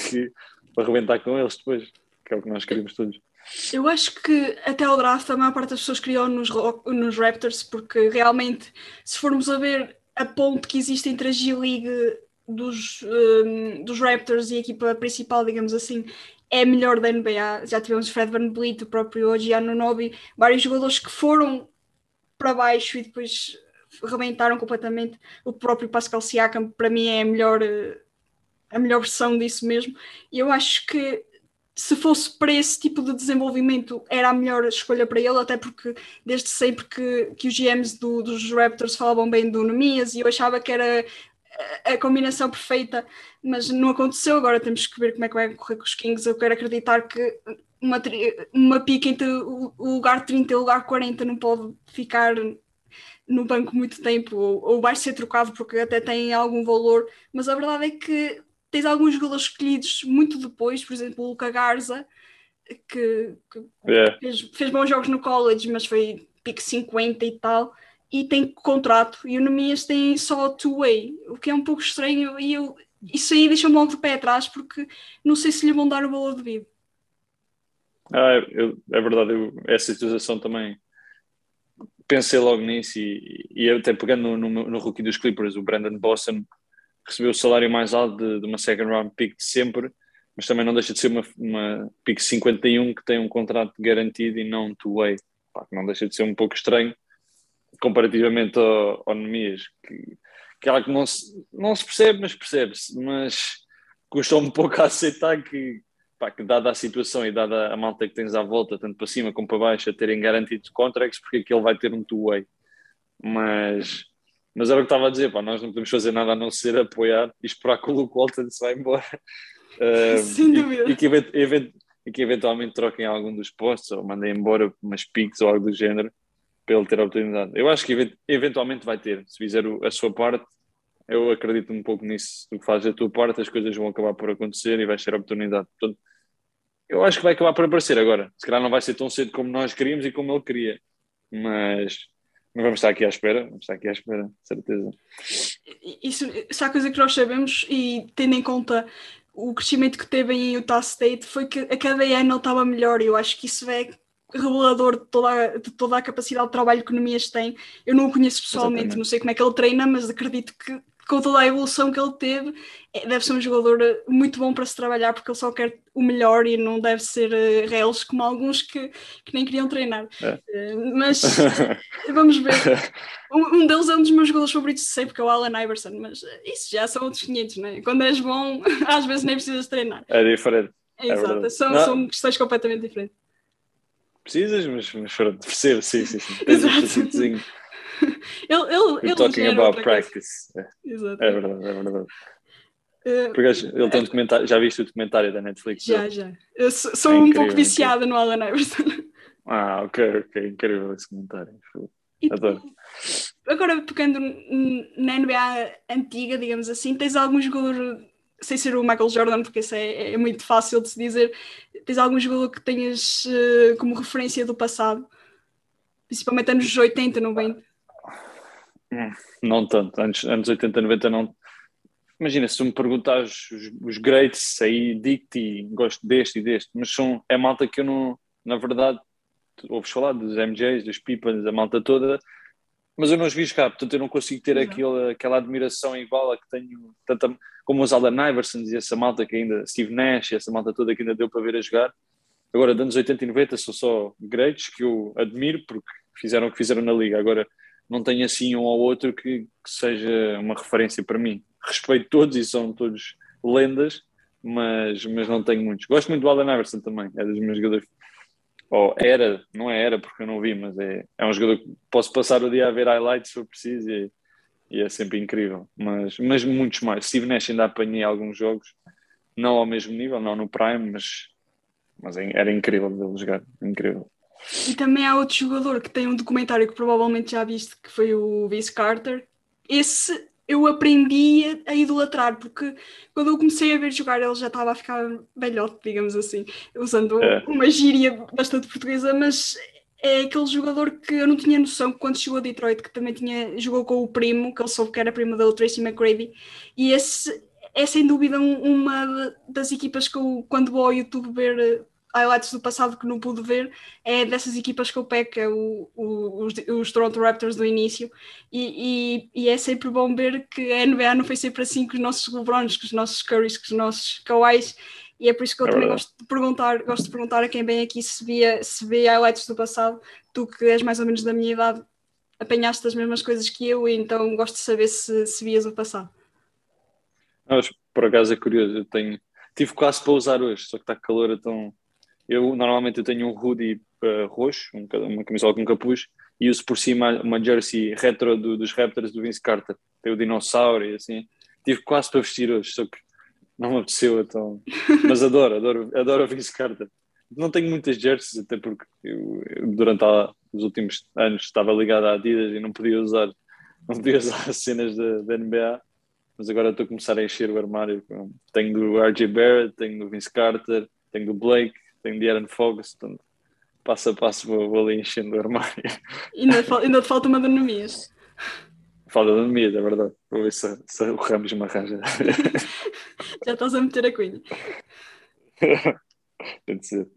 para [laughs] arrebentar com eles depois, que é o que nós queremos todos. Eu acho que até ao draft a maior parte das pessoas criou nos, nos Raptors, porque realmente, se formos a ver a ponte que existe entre a G-League dos, um, dos Raptors e a equipa principal, digamos assim, é melhor da NBA. Já tivemos Fred Van Vliet, o próprio Gianno Nobi, vários jogadores que foram para baixo e depois rebentaram completamente. O próprio Pascal Siakam, para mim, é a melhor, a melhor versão disso mesmo. E eu acho que se fosse para esse tipo de desenvolvimento, era a melhor escolha para ele, até porque desde sempre que, que os GMs do, dos Raptors falavam bem do Nemias e eu achava que era a, combinação perfeita, mas não aconteceu. Agora temos que ver como é que vai correr com os Kings. Eu quero acreditar que uma, uma pica entre o, o lugar 30 e o lugar 40 não pode ficar no banco muito tempo ou, ou vai ser trocado porque até tem algum valor, mas a verdade é que tens alguns jogadores escolhidos muito depois, por exemplo, o Luca Garza, que, que yeah. fez, fez, bons jogos no college, mas foi pique 50 e tal, e tem contrato, e o Nemias tem só two-way, o que é um pouco estranho, e eu, isso aí deixa-me logo de pé atrás, porque não sei se lhe vão dar o valor devido. Ah, eu, é verdade, eu, essa situação também pensei logo nisso, e, e até pegando no, no, no rookie dos Clippers, o Brandon Boston, recebeu o salário mais alto de, de, uma second round pick de sempre, mas também não deixa de ser uma, uma pick 51 que tem um contrato garantido e não two-way. Não deixa de ser um pouco estranho comparativamente ao, ao Nemias, que, que é algo que não se, não se percebe, mas percebe-se. Mas custa um pouco a aceitar que, pá, que, dada a situação e dada a malta que tens à volta, tanto para cima como para baixo, a terem garantido contracts, porque aqui ele vai ter um two-way. Mas mas era o que estava a dizer, pá, nós não podemos fazer nada a não ser apoiar e esperar que o Luke Walton se vá embora. [laughs] Uh, Sem dúvida. E, e, que event, event, e, que eventualmente troquem algum dos postos ou mandem embora umas piques ou algo do género para ele ter a oportunidade. Eu acho que eventualmente vai ter, se fizer a sua parte. Eu acredito um pouco nisso. Tu fazes a tua parte, as coisas vão acabar por acontecer e vais ter a oportunidade. Portanto, eu acho que vai acabar por aparecer agora. Se calhar não vai ser tão cedo como nós queríamos e como ele queria. Mas mas vamos estar aqui à espera, vamos estar aqui à espera, certeza. Isso, isso é a coisa que nós sabemos e tendo em conta o crescimento que teve em Utah State foi que a cada ano ele estava melhor e eu acho que isso é revelador de toda, a, de toda a capacidade de trabalho que o Nemias tem. Eu não o conheço pessoalmente, Exatamente. não sei como é que ele treina, mas acredito que com toda a evolução que ele teve, é, deve ser um jogador eh, muito bom para se trabalhar, porque ele só quer o melhor e não deve ser uh, reles como alguns que, que nem queriam treinar. É. Uh, mas [laughs] vamos ver. Um, um, deles é um dos meus jogadores favoritos, sei, porque é o Alan Iverson, mas isso já são outros 500, né? Quando és bom, [laughs] às vezes nem precisas treinar. É diferente. É exato, são, são questões completamente diferentes. Precisas, mas, mas percebo, sim, sim, sim. [laughs] Exato ele, ele, ele talking about practice. É. é verdade, é verdade. Uh, Porque ele tem um documentário, já viste o documentário da Netflix? Já, já. Eu sou, sou é um pouco viciada no Alan Iverson. Ah, ok, ok, incrível esse comentário. Adoro. Agora, tocando na NBA antiga, digamos assim, tens algum jogador, sem ser o Michael Jordan, porque isso é, é muito fácil de se dizer, tens algum jogador que tenhas uh, como referência do passado, principalmente anos 80, 90? Não tanto, anos, anos 80, 90 não. Imagina, se tu me perguntares os, os greats, aí digo-te gosto deste e deste, mas são, é malta que eu não, na verdade, ouves falar dos MJs, dos Pippins, a malta toda, mas eu não os vi jogar, portanto eu não consigo ter aquela, aquela admiração igual a que tenho, tanto como os Allen Iverson e essa malta que ainda, Steve Nash, essa malta toda que ainda deu para ver a jogar. Agora, de anos 80 e 90 são só greats que eu admiro porque fizeram o que fizeram na liga. Agora, não tenho assim um ou outro que, que, seja uma referência para mim. Respeito todos e são todos lendas, mas, mas não tenho muitos. Gosto muito do Allen Iverson também, é dos meus jogadores. Ou era, não é era porque eu não vi, mas é, é um jogador que posso passar o dia a ver highlights se for preciso e, e é sempre incrível. Mas, mas muitos mais. Steve Nash ainda apanhei alguns jogos, não ao mesmo nível, não no Prime, mas, mas é, era incrível de jogar, incrível. E também há outro jogador que tem um documentário que provavelmente já viste, que foi o Vince Carter. Esse eu aprendi a idolatrar, porque quando eu comecei a ver jogar ele já estava a ficar velhote, digamos assim, usando é. uma gíria bastante portuguesa, mas é aquele jogador que eu não tinha noção quando chegou a Detroit, que também tinha, jogou com o primo, que ele soube que era primo da Tracy McGrady, e esse é sem dúvida uma das equipas que eu, quando vou ao YouTube ver highlights do passado que não pude ver é dessas equipas que eu pego, é o, o, os, os, Toronto Raptors do início, e, e, e, é sempre bom ver que a NBA não foi sempre assim com os nossos LeBrons, com os nossos Currys, com os nossos Kawhis, e é por isso que eu é também gosto de perguntar, gosto de perguntar a quem vem aqui se via, se via highlights do passado, tu que és mais ou menos da minha idade, apanhaste as mesmas coisas que eu, e então gosto de saber se, se vias o passado. Mas, por acaso é curioso, eu tenho, tive quase para usar hoje, só que está calor, então eu normalmente eu tenho um hoodie uh, roxo, um, uma camisola com capuz, e uso por cima uma jersey retro do, dos Raptors do Vince Carter. Tem o dinossauro e assim. Tive quase para vestir hoje, só que não me apeteceu então. [laughs] Mas adoro, adoro, adoro o Vince Carter. Não tenho muitas jerseys, até porque eu, eu, durante a, os últimos anos estava ligado à Adidas e não podia usar, não podia usar cenas da, da NBA. Mas agora estou a começar a encher o armário. Tenho do RJ Barrett, tenho do Vince Carter, tenho do Blake, tenho de Aaron Fox, portanto, passo a passo vou, vou ali enchendo o armário. Ainda, ainda te falta uma de Anemias. Falta de Anemias, é verdade. Vou ver se, se o Ramos me arranja. [laughs] Já estás a meter a cunha. [laughs] Tem de ser.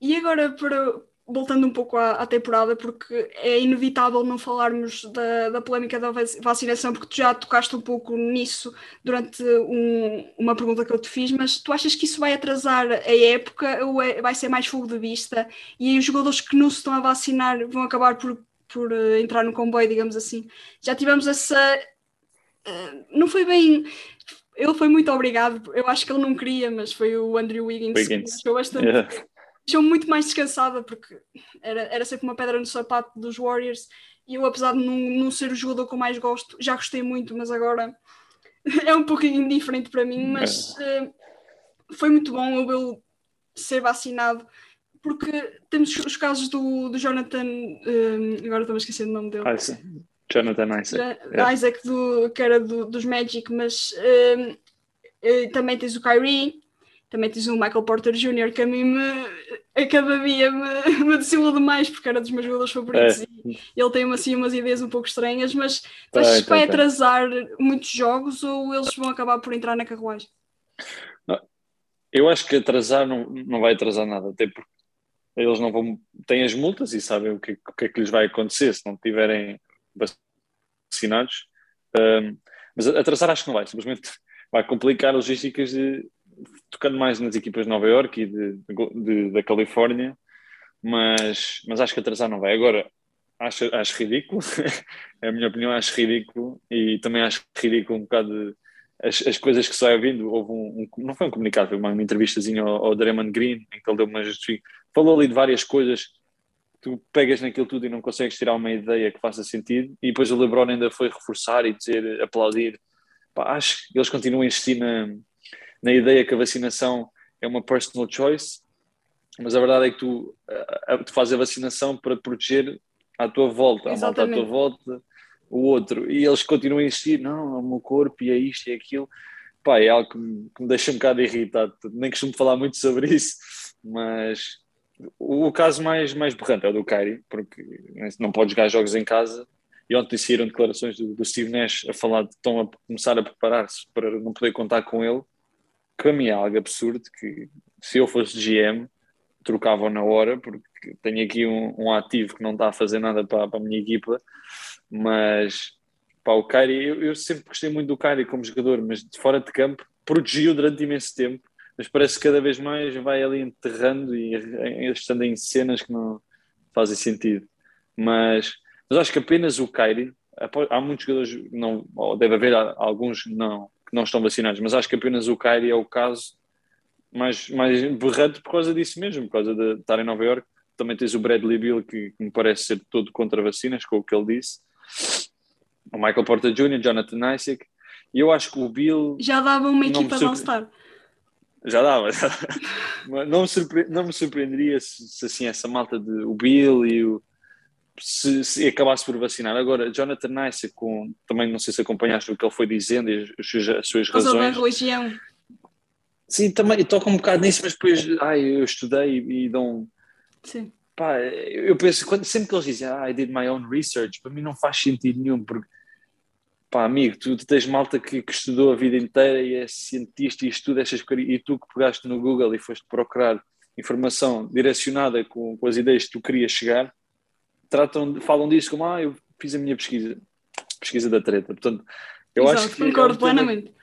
E agora, para, voltando um pouco à, à, temporada, porque é inevitável não falarmos da, da polémica da vacinação, porque tu já tocaste um pouco nisso durante um, uma pergunta que eu te fiz, mas tu achas que isso vai atrasar a época ou é, vai ser mais fogo de vista e aí os jogadores que não se estão a vacinar vão acabar por, por uh, entrar no comboio, digamos assim? Já tivemos essa. Uh, não foi bem. Ele foi muito obrigado, eu acho que ele não queria, mas foi o Andrew Wiggins, Wiggins. que bastante. Yeah deixou-me muito mais descansada, porque era, era sempre uma pedra no sapato dos Warriors. E eu, apesar de não, não ser o jogador que eu mais gosto, já gostei muito, mas agora [laughs] é um pouquinho indiferente para mim. Mas uh, foi muito bom eu vê-lo ser vacinado, porque temos os casos do, do Jonathan, um, eh, agora estou a esquecer o nome dele. Isaac. Jonathan Isaac. Yeah. Isaac, do, que era do, dos Magic, mas um, eh, também tens o Kyrie, também tens o Michael Porter Jr., que a mim me, a cada dia me, [laughs] me descila demais, porque era dos meus jogadores favoritos é. e ele tem assim, umas ideias um pouco estranhas, mas tá, achas que vai atrasar muitos jogos ou eles vão acabar por entrar na carruagem? Eu acho que atrasar não, não vai atrasar nada, até porque eles não vão. têm as multas e sabem o que, o que é que lhes vai acontecer se não tiverem vacinados. Um, mas atrasar acho que não vai, simplesmente vai complicar as logísticas de, tocando mais nas equipas de Nova York e de, de, da Califórnia, mas, mas acho que atrasar não vai. Agora, acho, acho ridículo, [laughs] é a minha opinião, acho ridículo e também acho ridículo um bocado as, as coisas que saem vindo. Houve um, um, não foi um comunicado, foi uma, entrevistazinha ao, ao Draymond Green, em que ele deu uma falou ali de várias coisas. Tu pegas naquilo tudo e não consegues tirar uma ideia que faça sentido, e depois o LeBron ainda foi reforçar e dizer, aplaudir. Pá, acho que eles continuam a insistir na, na ideia que a vacinação é uma personal choice, mas a verdade é que tu, uh, tu fazes a vacinação para proteger à tua volta, a malta à tua volta, o outro, e eles continuam a insistir, não, é o meu corpo e é isto e é aquilo, pá, é algo que me, que me deixa um bocado irritado, nem costumo falar muito sobre isso, mas o, o caso mais, mais berrante é o do Kyrie, porque não pode jogar jogos em casa, e ontem saíram declarações do, do Steve Nash a falar de estão a começar a preparar-se para não poder contar com ele, para mim é algo absurdo que se eu fosse GM trocavam na hora porque tenho aqui um, um, ativo que não está a fazer nada para, para a minha equipa mas para o Kyrie, eu, eu, sempre gostei muito do Kyrie como jogador, mas de fora de campo protegiu durante imenso tempo, mas parece que cada vez mais vai ali enterrando e estando em cenas que não fazem sentido. Mas, mas acho que apenas o Kyrie, há muitos jogadores, não, deve haver alguns não, que não estão vacinados, mas acho que apenas o Kyrie é o caso mais, mais berrante por causa disso mesmo, por causa de estar em Nova York. Também tens o Bradley Bill, que, que me parece ser todo contra vacinas, com o que ele disse. o Michael Porter Jr., Jonathan Isaac, e eu acho que o Bill. Já dava uma equipa de All-Star. Já dava, [laughs] já dava. não, me surpre... não me surpreenderia se, se, assim essa malta de o Bill e o. Se, se acabasse por vacinar. Agora, Jonathan Isaac, com, também não sei se acompanhaste o que ele foi dizendo e as, as suas razões. da religião. Sim, também toca um bocado nisso, mas depois ai, eu estudei e, e dão. Sim. Pá, eu penso, quando, sempre que eles dizem ah, I did my own research, para mim não faz sentido nenhum, porque pá, amigo, tu, tu tens malta que, que, estudou a vida inteira e é cientista e estuda estas e tu que pegaste no Google e foste procurar informação direcionada com, com as ideias que tu querias chegar, tratam, falam disso como ah, eu fiz a minha pesquisa, pesquisa da treta. Portanto, eu Exato, acho que. Concordo é plenamente.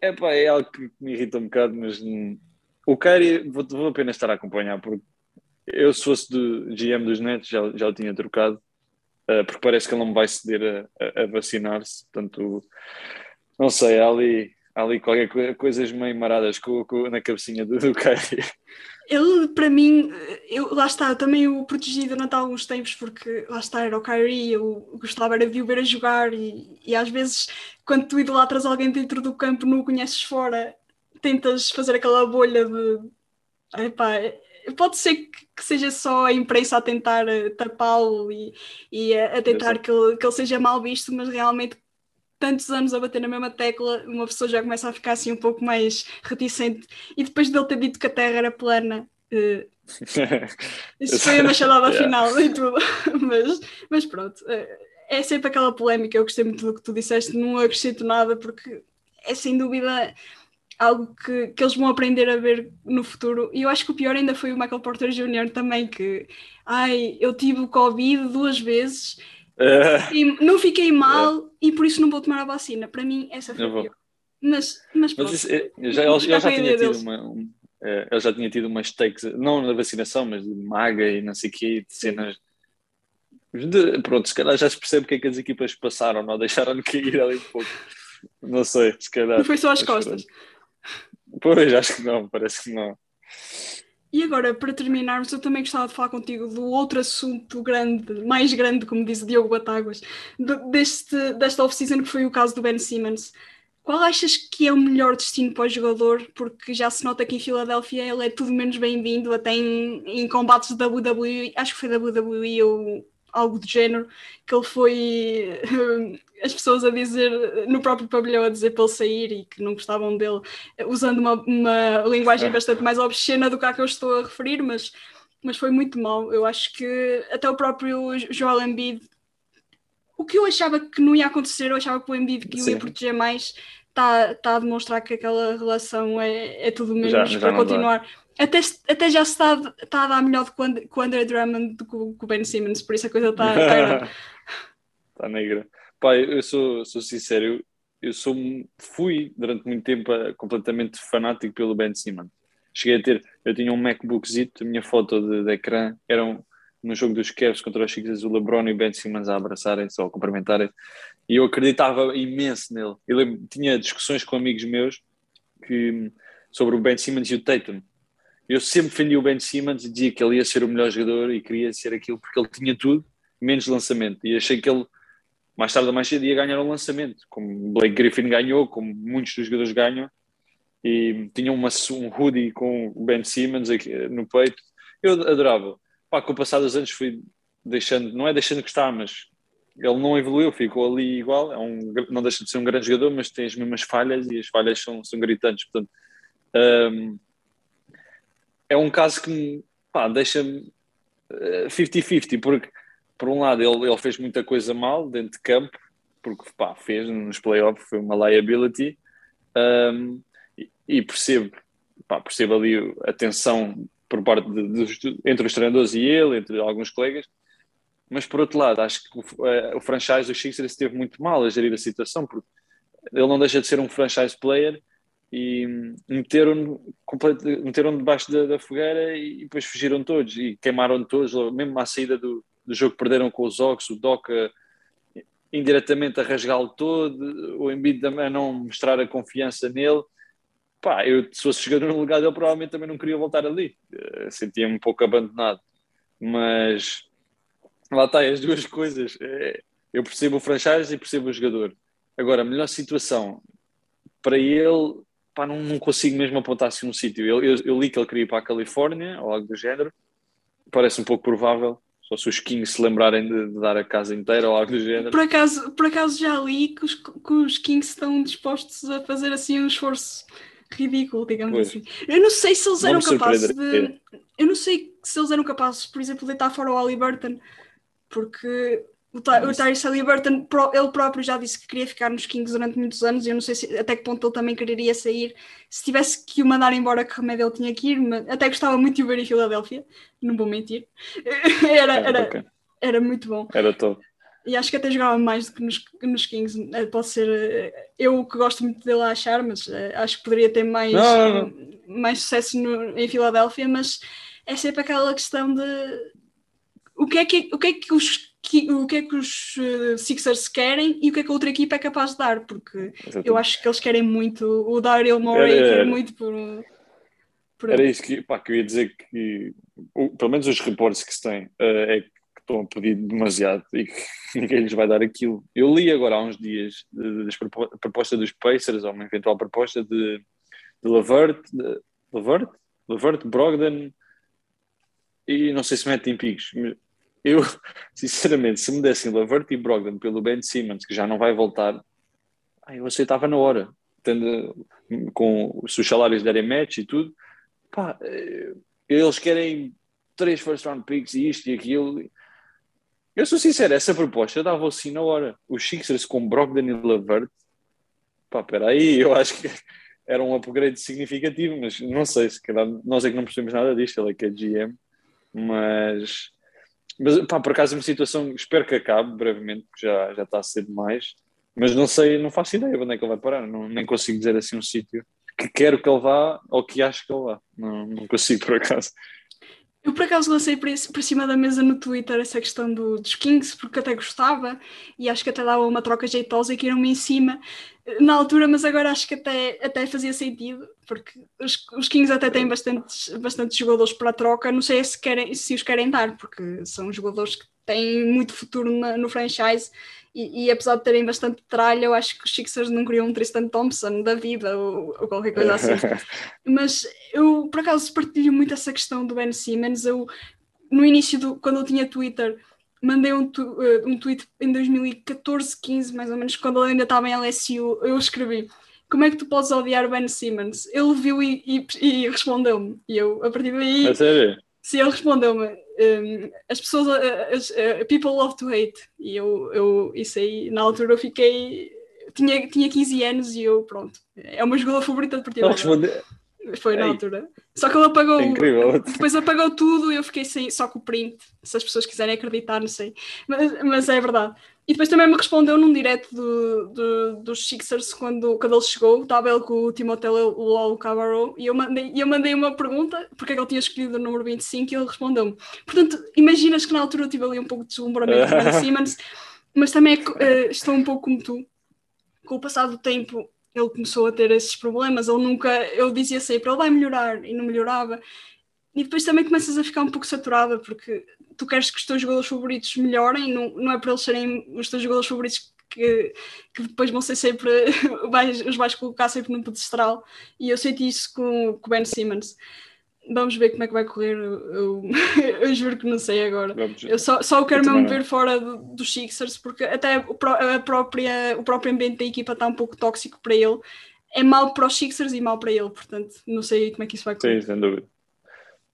É pá, é algo que me irrita um bocado, mas hum, o Kyrie vou, vou apenas estar a acompanhar, porque eu, se fosse do GM dos Nets, já, já o tinha trocado, uh, porque parece que ele não vai ceder a, a, a vacinar-se. Portanto, não sei, há ali, há ali qualquer coisa, coisas meio maradas com, com, na cabecinha do, do Kyrie. Ele, para mim, eu, lá está, eu também o protegi durante alguns tempos, porque lá está, era o Kyrie, eu gostava era de o ver a jogar, e, e às vezes, quando tu idolatras alguém dentro do campo, não o conheces fora, tentas fazer aquela bolha de. Epá, pode ser que, que seja só a imprensa a tentar eh, tapá-lo e, e a, a tentar que ele, que ele seja mal visto, mas realmente tantos anos a bater na mesma tecla, uma pessoa já começa a ficar assim um pouco mais reticente. E depois dele ter dito que a Terra era plana, uh, [laughs] isso foi a machadada yeah. final e tudo. [laughs] mas, mas pronto, uh, é sempre aquela polémica. Eu gostei muito do que tu disseste, não acrescento nada, porque é sem dúvida algo que, que eles vão aprender a ver no futuro. E eu acho que o pior ainda foi o Michael Porter Jr. também, que ai, eu tive o Covid duas vezes [laughs] e não fiquei mal e por isso não vou tomar a vacina. Para mim, essa foi a pior. Mas, mas, mas isso, é, já, ele, já, já tinha tido uma, um, é, ele já tinha tido umas takes, não na vacinação, mas de maga e não sei o quê, de cenas. De, pronto, se calhar já se percebe o que é que as equipas passaram, não deixaram de cair ali um pouco. Não sei, se calhar. Não foi só as costas. Pois, acho que não, parece que não. E agora, para terminarmos, eu também gostava de falar contigo do outro assunto grande, mais grande, como diz o Diogo Batáguas, deste, desta off-season, que foi o caso do Ben Simmons. Qual achas que é o melhor destino para o jogador? Porque já se nota que em Filadélfia ele é tudo menos bem-vindo, até em, em combates da WWE, acho que foi WWE ou algo do género, que ele foi [laughs] as pessoas a dizer no próprio pavilhão a dizer para ele sair e que não gostavam dele, usando uma, uma linguagem bastante mais obscena do que a que eu estou a referir, mas, mas foi muito mal. Eu acho que até o próprio Joel Embiid, o que eu achava que não ia acontecer, eu achava que o Embiid que ia proteger mais, está tá a demonstrar que aquela relação é, é tudo menos já, já para continuar. Dá até, até já se está, está a dar melhor com o André Drummond do que o Ben Simmons, por isso a coisa [laughs] está. Está tá negra. Pai, eu sou, sou sincero, eu, sou, fui durante muito tempo uh, completamente fanático pelo Ben Simmons. Cheguei a ter, eu tinha um MacBookzito, a minha foto de, de ecrã era um, no jogo dos Cavs contra os Chicago, o LeBron e Ben Simmons a abraçarem-se ou a cumprimentarem e eu acreditava imenso nele. Eu tinha discussões com amigos meus que, sobre o Ben Simmons e o Tatum eu sempre defendi o Ben Simmons e dizia que ele ia ser o melhor jogador e queria ser aquilo porque ele tinha tudo, menos lançamento. E achei que ele, mais tarde ou mais cedo, ia ganhar um lançamento, como Blake Griffin ganhou, como muitos dos jogadores ganham. E tinha uma, um hoodie com o Ben Simmons aqui, no peito. Eu adorava. Pá, com o passar dos anos fui deixando, não é deixando que está, mas ele não evoluiu, ficou ali igual. É um, não deixa de ser um grande jogador, mas tem as mesmas falhas e as falhas são, são gritantes. Portanto, um, é um caso que me deixa-me 50-50, uh, porque por um lado ele, ele fez muita coisa mal dentro de campo, porque pá, fez nos playoffs, foi uma liability, um, e, e, percebo, pá, percebo ali a tensão por parte de, de, entre os treinadores e ele, entre alguns colegas, mas por outro lado, acho que o, uh, o franchise do Sixers esteve muito mal a gerir a situação, porque ele não deixa de ser um franchise player e meteram-no meteram debaixo da, da, fogueira e depois fugiram todos e queimaram todos, mesmo à saída do, do jogo perderam com os Ox, o Doca indiretamente a rasgá-lo todo, o Embiid a não mostrar a confiança nele. Pá, eu se fosse jogador no lugar dele provavelmente também não queria voltar ali, eh, sentia-me um pouco abandonado, mas lá está, as duas coisas. É, Eu percebo o franchise e percebo o jogador. Agora, a melhor situação para ele, pá, não, não consigo mesmo apontar assim um sítio. Eu, eu, eu, li que ele queria ir para a Califórnia ou algo do género. Parece um pouco provável. Só se os Kings se lembrarem de, de, dar a casa inteira ou algo do género. Por acaso, por acaso já li que os, que os Kings estão dispostos a fazer assim um esforço ridículo, digamos pois. assim. Eu não sei se eles eram capazes de. Eu não sei se eles eram capazes, por exemplo, de deitar fora o Ali Burton, porque o, o Tyrese Halliburton, ele próprio já disse que queria ficar nos Kings durante muitos anos e eu não sei se, até que ponto ele também quereria sair. Se tivesse que o mandar embora, que remédio ele tinha que ir, mas até gostava muito de o ver em Filadélfia, não vou mentir. [laughs] Era, era, era muito bom. Era top. E acho que até jogava mais do que nos, nos Kings. Eh, pode ser eh, eu que gosto muito dele a achar, mas uh, acho que poderia ter mais, não, não, não. mais sucesso no, em Filadélfia. Mas é sempre aquela questão de o que é que, o que, é que os que, o que é que os uh, Sixers querem e o que é que a outra equipa é capaz de dar, porque Exatamente. eu acho que eles querem muito, o Daryl Morey quer muito por, por... Era isso que, pá, que eu ia dizer que, pelo menos os reportes que se têm, uh, é que estão a pedir demasiado e que [laughs] ninguém lhes vai dar aquilo. Eu li agora há uns dias a proposta dos Pacers, ou uma eventual proposta de, de Lavert, de, Lavert, Lavert, Brogdon e não sei se metem picos, eu, [laughs] sinceramente, se me dessem Lavert e Brogdon pelo Ben Simmons, que já não vai voltar, eu aceitava na hora. Tendo, com os seus salários derem match e tudo. Pá, eh, eles querem três first round picks e isto e aquilo. Eu sou sincero, essa proposta dava assim na hora. Os Sixers com Brogdon e Lavert, pá, peraí, eu acho que [laughs] era um upgrade significativo, mas não sei, se calhar nós é que não percebemos nada disto, ele é que é GM, mas mas, pá, por acaso, é uma situação, espero que acabe brevemente, porque já, já está a ser demais. Mas não sei, não faço ideia onde é que ele vai parar. Não, nem consigo dizer assim um sítio que quero que ele vá ou que acho que ele vá. Não, não consigo, por acaso. Eu por acaso lancei por, cima da mesa no Twitter essa questão do, dos Kings, porque até gostava e acho que até dava uma troca jeitosa e que iam-me em cima na altura, mas agora acho que até, até fazia sentido, porque os, os Kings até têm bastantes, bastantes jogadores para a troca, não sei se, querem, se os querem dar, porque são jogadores que têm muito futuro na, no franchise e, e, apesar de terem bastante tralha, eu acho que os Sixers não queriam um Tristan Thompson da vida ou, ou qualquer coisa assim. [laughs] Mas eu, por acaso, partilho muito essa questão do Ben Simmons. Eu, no início, do, quando eu tinha Twitter, mandei um, tu, uh, um tweet em 2014, 15, mais ou menos, quando ele ainda estava em LSU. Eu escrevi: Como é que tu podes odiar Ben Simmons? Ele viu e, e, e respondeu-me. E eu, a partir daí. É sério? Sim, ele respondeu-me: um, as pessoas, as, uh, people love to hate. E eu, eu, isso aí, na altura eu fiquei. Tinha, tinha 15 anos e eu, pronto, é o meu jogador favorito de Foi na Ei. altura. Só que ele apagou. É. [laughs] Depois apagou tudo e eu fiquei sem, só com o print. Se as pessoas quiserem acreditar, não sei. Mas, mas é verdade. E depois também me respondeu num direct do, do, dos Sixers quando, quando ele chegou, estava ele com o Timothée Lol Cabarro e eu mandei, eu mandei uma pergunta porque é que ele tinha escolhido o número 25 e ele respondeu-me. Portanto, imaginas que na altura eu tive ali um pouco de deslumbramento com o Simmons, mas também é, uh, estou um pouco como tu. Com o passar do tempo ele começou a ter esses problemas, ele nunca, eu dizia sempre, ele vai melhorar e não melhorava. E depois também começas a ficar um pouco saturada, porque tu queres que os teus jogadores favoritos melhorem, não, não é para eles serem os teus jogadores favoritos que, que depois vão ser sempre, [laughs] vais, os vais colocar sempre num pedestral. E eu senti isso com o Ben Simmons. Vamos ver como é que vai correr. Eu, eu, [laughs] juro que não sei agora. Eu só, só quero mesmo ver fora do, dos Sixers, porque até a própria, o próprio ambiente da equipa está um pouco tóxico para ele. É mau para os Sixers e mau para ele, portanto, não sei como é que isso vai correr. Sim, sem dúvida.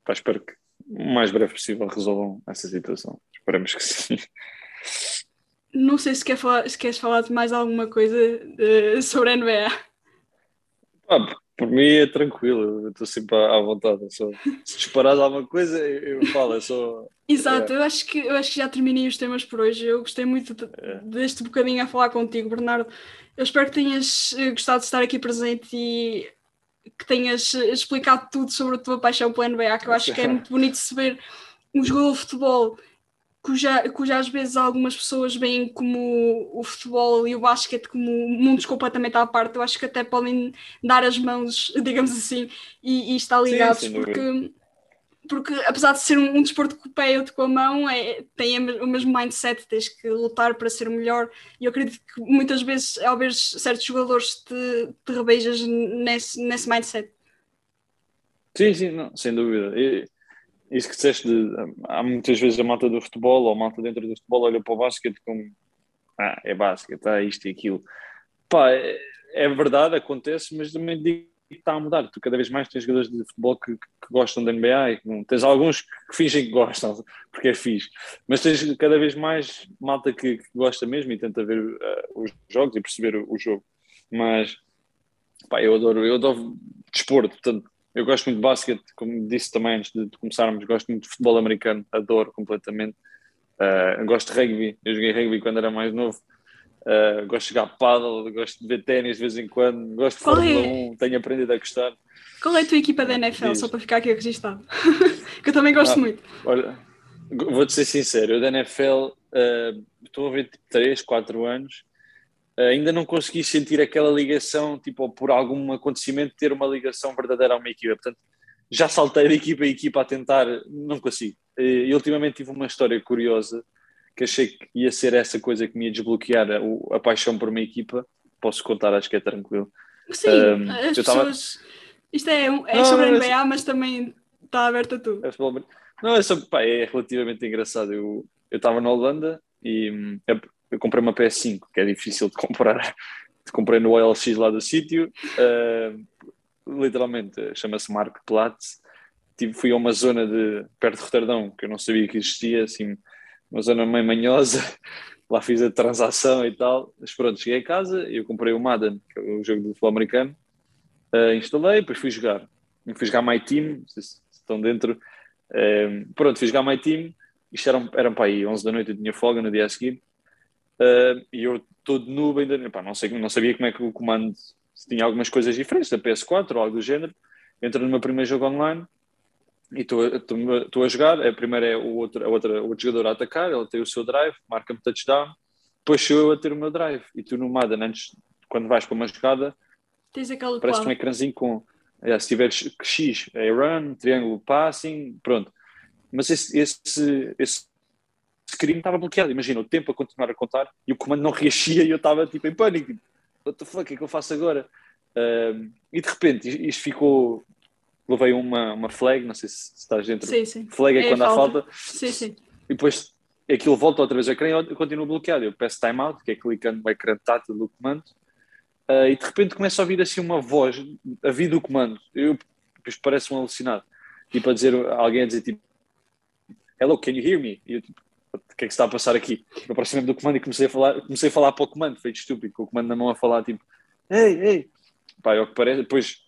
Pá, espero que o mais breve possível resolvam essa situação. Esperamos que sim. Não sei se, quer falar, se queres falar de mais alguma coisa de, eh, sobre a NBA. Ah, por mim é tranquilo, eu estou sempre à, vontade. Só, se disparares alguma coisa, eu, falo. Eu sou, Exato, é. eu, acho que, eu acho que já terminei os temas por hoje. Eu gostei muito de, é. deste bocadinho a falar contigo, Bernardo. Eu espero que tenhas eh, gostado de estar aqui presente e que tenhas eh, explicado tudo sobre a tua paixão pela NBA, que eu acho que é [laughs] muito bonito se ver um jogador de futebol cuja, cuja às vezes algumas pessoas veem como o futebol e o basquete como mundos completamente à parte, eu acho que até podem dar as mãos, [laughs] digamos assim, e, e estar ligados, sim, porque porque apesar de ser um, um desporto que peia-te com a mão, é, tem o mesmo mindset, tens que lutar para ser melhor. E eu acredito que muitas vezes, ao ver certos jogadores, te, te rebeijas nesse, nesse mindset. Sim, sim, não, sem dúvida. E, isso que disseste, de, há muitas vezes a malta do futebol ou a malta dentro do futebol olha para o basquete como ah, é basquete, ah, isto e aquilo. Pá, é, é verdade, acontece, mas também digo que está a mudar. Tu cada vez mais tens jogadores de futebol que, que, gostam da NBA tens alguns que, fingem que gostam, [laughs] porque é fixe, mas tens cada vez mais malta que, que gosta mesmo e tenta ver uh, os jogos e perceber o, o, jogo. Mas pá, eu adoro, eu adoro desporto, portanto, eu gosto muito de basquete, como disse também antes de, começarmos, gosto muito de futebol americano, adoro completamente. Uh, gosto de rugby, eu joguei rugby quando era mais novo. Uh, gosto de jogar paddle, gosto de ver ténis de vez em quando, gosto de Fórmula é? 1, tenho aprendido a gostar. Qual é a tua equipa da NFL, Diz. só para ficar aqui registado? [laughs] que eu também gosto ah, muito. Olha, vou-te ser sincero, eu da NFL uh, estou a ver tipo 3, 4 anos ainda não consegui sentir aquela ligação, tipo, por algum acontecimento, ter uma ligação verdadeira a uma equipa. Portanto, já saltei de equipa a equipa a tentar, não consigo. E ultimamente tive uma história curiosa que achei que ia ser essa coisa que me ia desbloquear a, a paixão por uma equipa. Posso contar, acho que é tranquilo. Sim, um, as pessoas. Tava... Isto é, é não, sobre a NBA, é... mas também está aberto a tudo. É não, é, só, pá, é relativamente engraçado. Eu estava na Holanda e hum, eu comprei uma PS5, que é difícil de comprar. comprei no OLX lá do sítio, uh, literalmente chama-se Marktplatz. Tive, fui a uma zona de perto de Roterdão que eu não sabia que existia, assim, uma zona meio manhosa. Lá fiz a transação e tal. Mas pronto, cheguei a casa e eu comprei o Madden, que é o jogo do futebol americano. Uh, instalei, depois fui jogar. Fui jogar My Team, se estão dentro. Uh, pronto, fui jogar My Team. Isto eram, eram para aí 11 da noite, eu tinha folga no dia a seguir Uh, e eu todo noob ainda, pá, não, sei, não sabia como é que o comando se tinha algumas coisas diferentes da PS4 ou algo do género. Entro no meu primeiro jogo online e estou a jogar. A primeira é o outro, a outra, o outro jogador a atacar, ele tem o seu drive, marca-me touchdown. Depois sou eu a ter o meu drive. E tu no Madden, antes, quando vais para uma jogada, parece um ecrãzinho com. É, se tiveres X, é run, triângulo passing, pronto. Mas esse, esse, esse screen estava bloqueado. Imagina, o tempo a continuar a contar e o comando não reaxia e eu estava tipo em pânico. What the fuck, o que é que eu faço agora? Uh, e de repente isto ficou. Levei uma, uma flag, não sei se estás dentro. Sim, sim. Flag é, é quando falta. há falta. Sim, sim. E depois aquilo volta outra vez ao ecrã e eu continuo bloqueado. Eu peço timeout, que é clicando no ecrã tátil do comando. Uh, e de repente começa a ouvir assim uma voz a vir do comando. Eu, parece um alucinado. Tipo a dizer, alguém a dizer tipo Hello, can you hear me? E eu tipo, o que é que está a passar aqui? Eu aproximei-me do comando e comecei a falar, comecei a falar para o comando, feito estúpido, com o comando na mão a falar tipo, ei, ei, pá, é o que parece, depois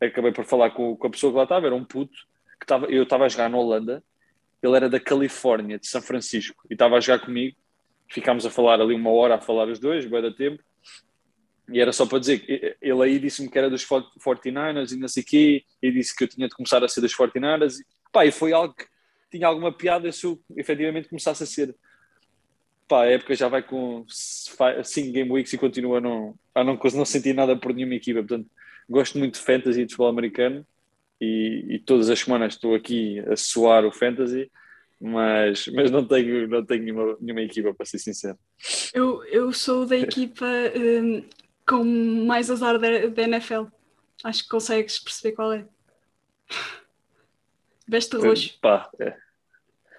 acabei por falar com, com a pessoa que lá estava, era um puto, que estava, eu estava a jogar na Holanda, ele era da Califórnia, de São Francisco, e estava a jogar comigo, ficámos a falar ali uma hora, a falar os dois, bem da tempo, e era só para dizer que ele aí disse-me que era dos 49ers e não sei o quê, e disse que eu tinha de começar a ser dos 49ers, e, pá, e foi algo que tinha alguma piada se eu efetivamente começasse a ser. Pá, a época já vai com 5 game weeks e continua a não, a não, não sentir nada por nenhuma equipa. Portanto, gosto muito de fantasy e de futebol americano e, e, todas as semanas estou aqui a suar o fantasy, mas, mas não tenho, não tenho nenhuma, nenhuma equipa, para ser sincero. Eu, eu sou da [laughs] equipa um, com mais azar da, da NFL. Acho que consegues perceber qual é. Veste roxo. Pá, é.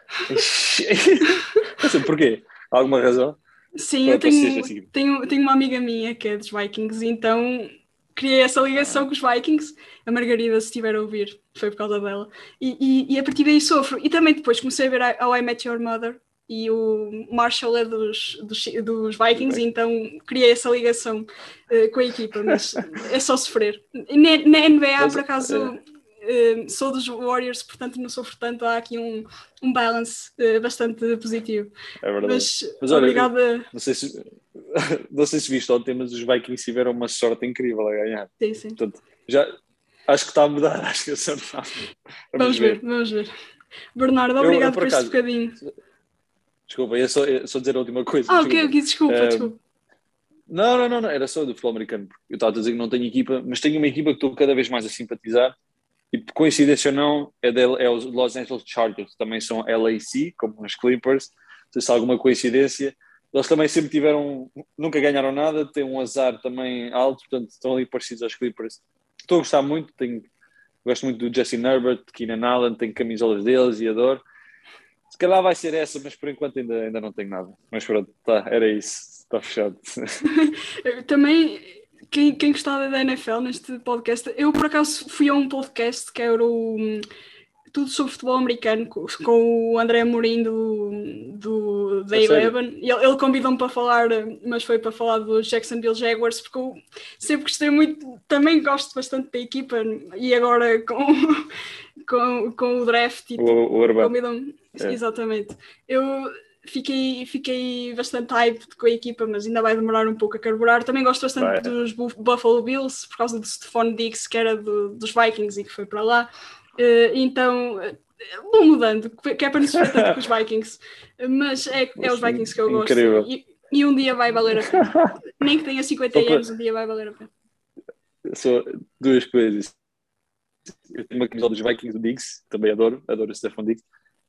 [laughs] Porquê? Alguma razão? Sim, eu tenho, assim. tenho, tenho uma amiga minha que é dos Vikings, então criei essa ligação com os Vikings. A Margarida, se estiver a ouvir, foi por causa dela. E, e, e, a partir daí sofro. E também depois comecei a ver How I Met Your Mother e o Marshall é dos, dos, dos Vikings, okay. então criei essa ligação uh, com a equipa, mas é só sofrer. Na, na NBA, mas, por acaso. É uh, sou dos Warriors, portanto não sofro tanto, há aqui um, um balance uh, bastante positivo. É verdade. Mas, mas olha, obrigada. Não sei, se, [laughs] não sei se viste ontem, mas os Vikings tiveram uma sorte incrível a ganhar. Sim, sim. Portanto, já, acho que está a mudar, [laughs] acho que a sorte está. Vamos, vamos ver. ver. vamos ver. Bernardo, obrigado eu, por, por acaso, este bocadinho. Desculpa, ia só, ia só dizer a última coisa. Ah, ok, ok, desculpa, uh, desculpa. Não, não, não, não, era só do futebol americano. Eu estava a dizer que não tenho equipa, mas tenho uma equipa que estou cada vez mais a simpatizar e coincidência ou não, é, de, é os Los Angeles Chargers, também são LAC, como os Clippers, não sei se há alguma coincidência. Eles também sempre tiveram, nunca ganharam nada, têm um azar também alto, portanto estão ali parecidos aos Clippers. Estou a gostar muito, tenho, gosto muito do Justin Herbert, Keenan Allen, tenho camisolas deles e adoro. Se calhar vai ser essa, mas por enquanto ainda, ainda não tenho nada. Mas pronto, tá, era isso, está fechado. [laughs] também quem, quem gostava da NFL neste podcast, eu por acaso fui a um podcast que era o tudo sobre futebol americano com, com o André Mourinho do, do, da Eleven. Ele, ele convidou-me para falar, mas foi para falar dos Jacksonville Jaguars, porque eu sempre gostei muito, também gosto bastante da equipa e agora com, [laughs] com, com o draft e o, o convidam-me. É. Exatamente. Eu fiquei, fiquei bastante hype com a equipa, mas ainda vai demorar um pouco a carburar. Também gosto bastante dos Buffalo Bills, por causa do Stephon Diggs, que era do, dos Vikings e que foi para lá. Uh, então, vou mudando, que é para não se tanto com os [laughs] Vikings. Mas é, é os Vikings que eu gosto. E, e, um dia vai valer a pena. [laughs] Nem que tenha 50 anos, um dia vai valer a pena. Só duas coisas. Eu tenho uma camisola dos Vikings do Diggs, também adoro, adoro o Stephon Diggs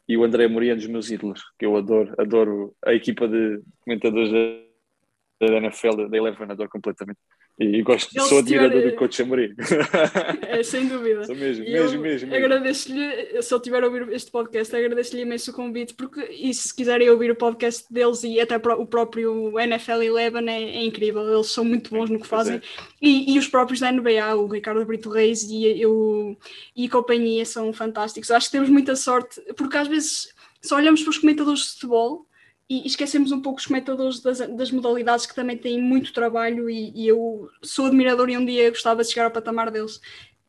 e o André Moria é dos meus ídolos, que eu adoro, adoro a equipa de comentadores da, da NFL, da Eleven, adoro completamente. E gosto, Ele sou admirador do coach Amorim. [laughs] É, sem dúvida. Sou mesmo, mesmo, mesmo. Agradeço-lhe, se ele tiver a ouvir este podcast, agradeço-lhe imenso o convite, porque e se quiserem ouvir o podcast deles e até o próprio NFL Eleven é, é incrível, eles são muito bons no que fazem. É. E, e, os próprios da NBA, o Ricardo Brito Reis e, eu, e companhia são fantásticos. Acho que temos muita sorte, porque às vezes só olhamos para os comentadores de futebol e esquecemos um pouco os comentadores das, das modalidades que também têm muito trabalho e, e, eu sou admirador e um dia gostava de chegar ao patamar deles.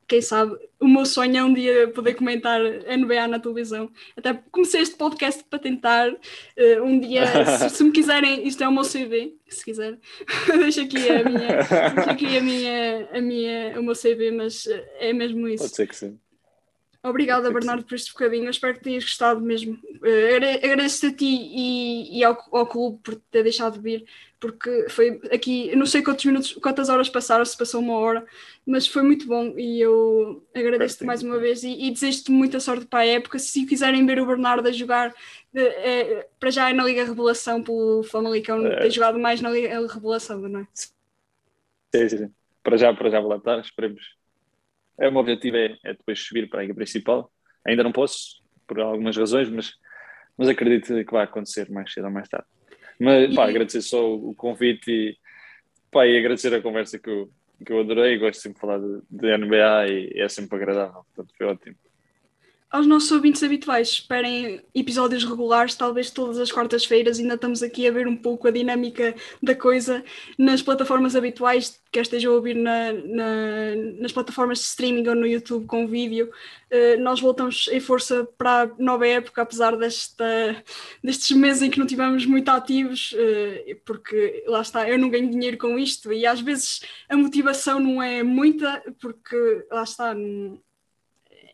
Quem sabe, o meu sonho é um dia poder comentar NBA na televisão. Até comecei este podcast para tentar uh, um dia, [laughs] se, se, me quiserem, isto é o meu CV, se quiser, [laughs] deixa aqui a minha, deixa aqui a minha, a minha, o meu CV, mas é mesmo isso. Pode ser que sim. Obrigada, Bernardo, por este bocadinho. Eu espero que tenhas gostado mesmo. Uh, agradeço a ti e, e ao, ao, clube por ter deixado de vir, porque foi aqui, não sei quantos minutos, quantas horas passaram, se passou uma hora, mas foi muito bom e eu agradeço-te mais uma vez e, e desejo-te muita sorte para a época. Se quiserem ver o Bernardo a jogar, é, para já é na Liga Revelação pelo Famalicão, é. tem jogado mais na Liga Revelação, não é? Sim, sim, sim. Para já, para já voltar, esperemos é, o meu objetivo é, é, depois subir para a Principal. Ainda não posso, por algumas razões, mas, mas acredito que vai acontecer mais cedo ou mais tarde. Mas, pá, agradecer só o convite e, pá, e agradecer a conversa que eu, que eu adorei. Gosto sempre de falar de, de NBA e é sempre agradável. Portanto, foi ótimo aos nossos ouvintes habituais, esperem episódios regulares, talvez todas as quartas-feiras. Ainda estamos aqui a ver um pouco a dinâmica da coisa nas plataformas habituais, quer estejam a ouvir na, na, nas plataformas de streaming ou no YouTube com vídeo. Uh, nós voltamos em força para a nova época, apesar desta, destes meses em que não tivemos muito ativos, uh, porque lá está, eu não ganho dinheiro com isto e às vezes a motivação não é muita, porque lá está.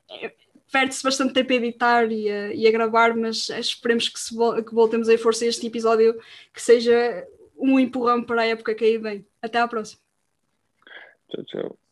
É, perde-se bastante tempo a editar e a, e a gravar, mas esperemos que, se, que voltemos em força este episódio, que seja um empurrão para a época que aí vem. Até à próxima. Tchau, tchau.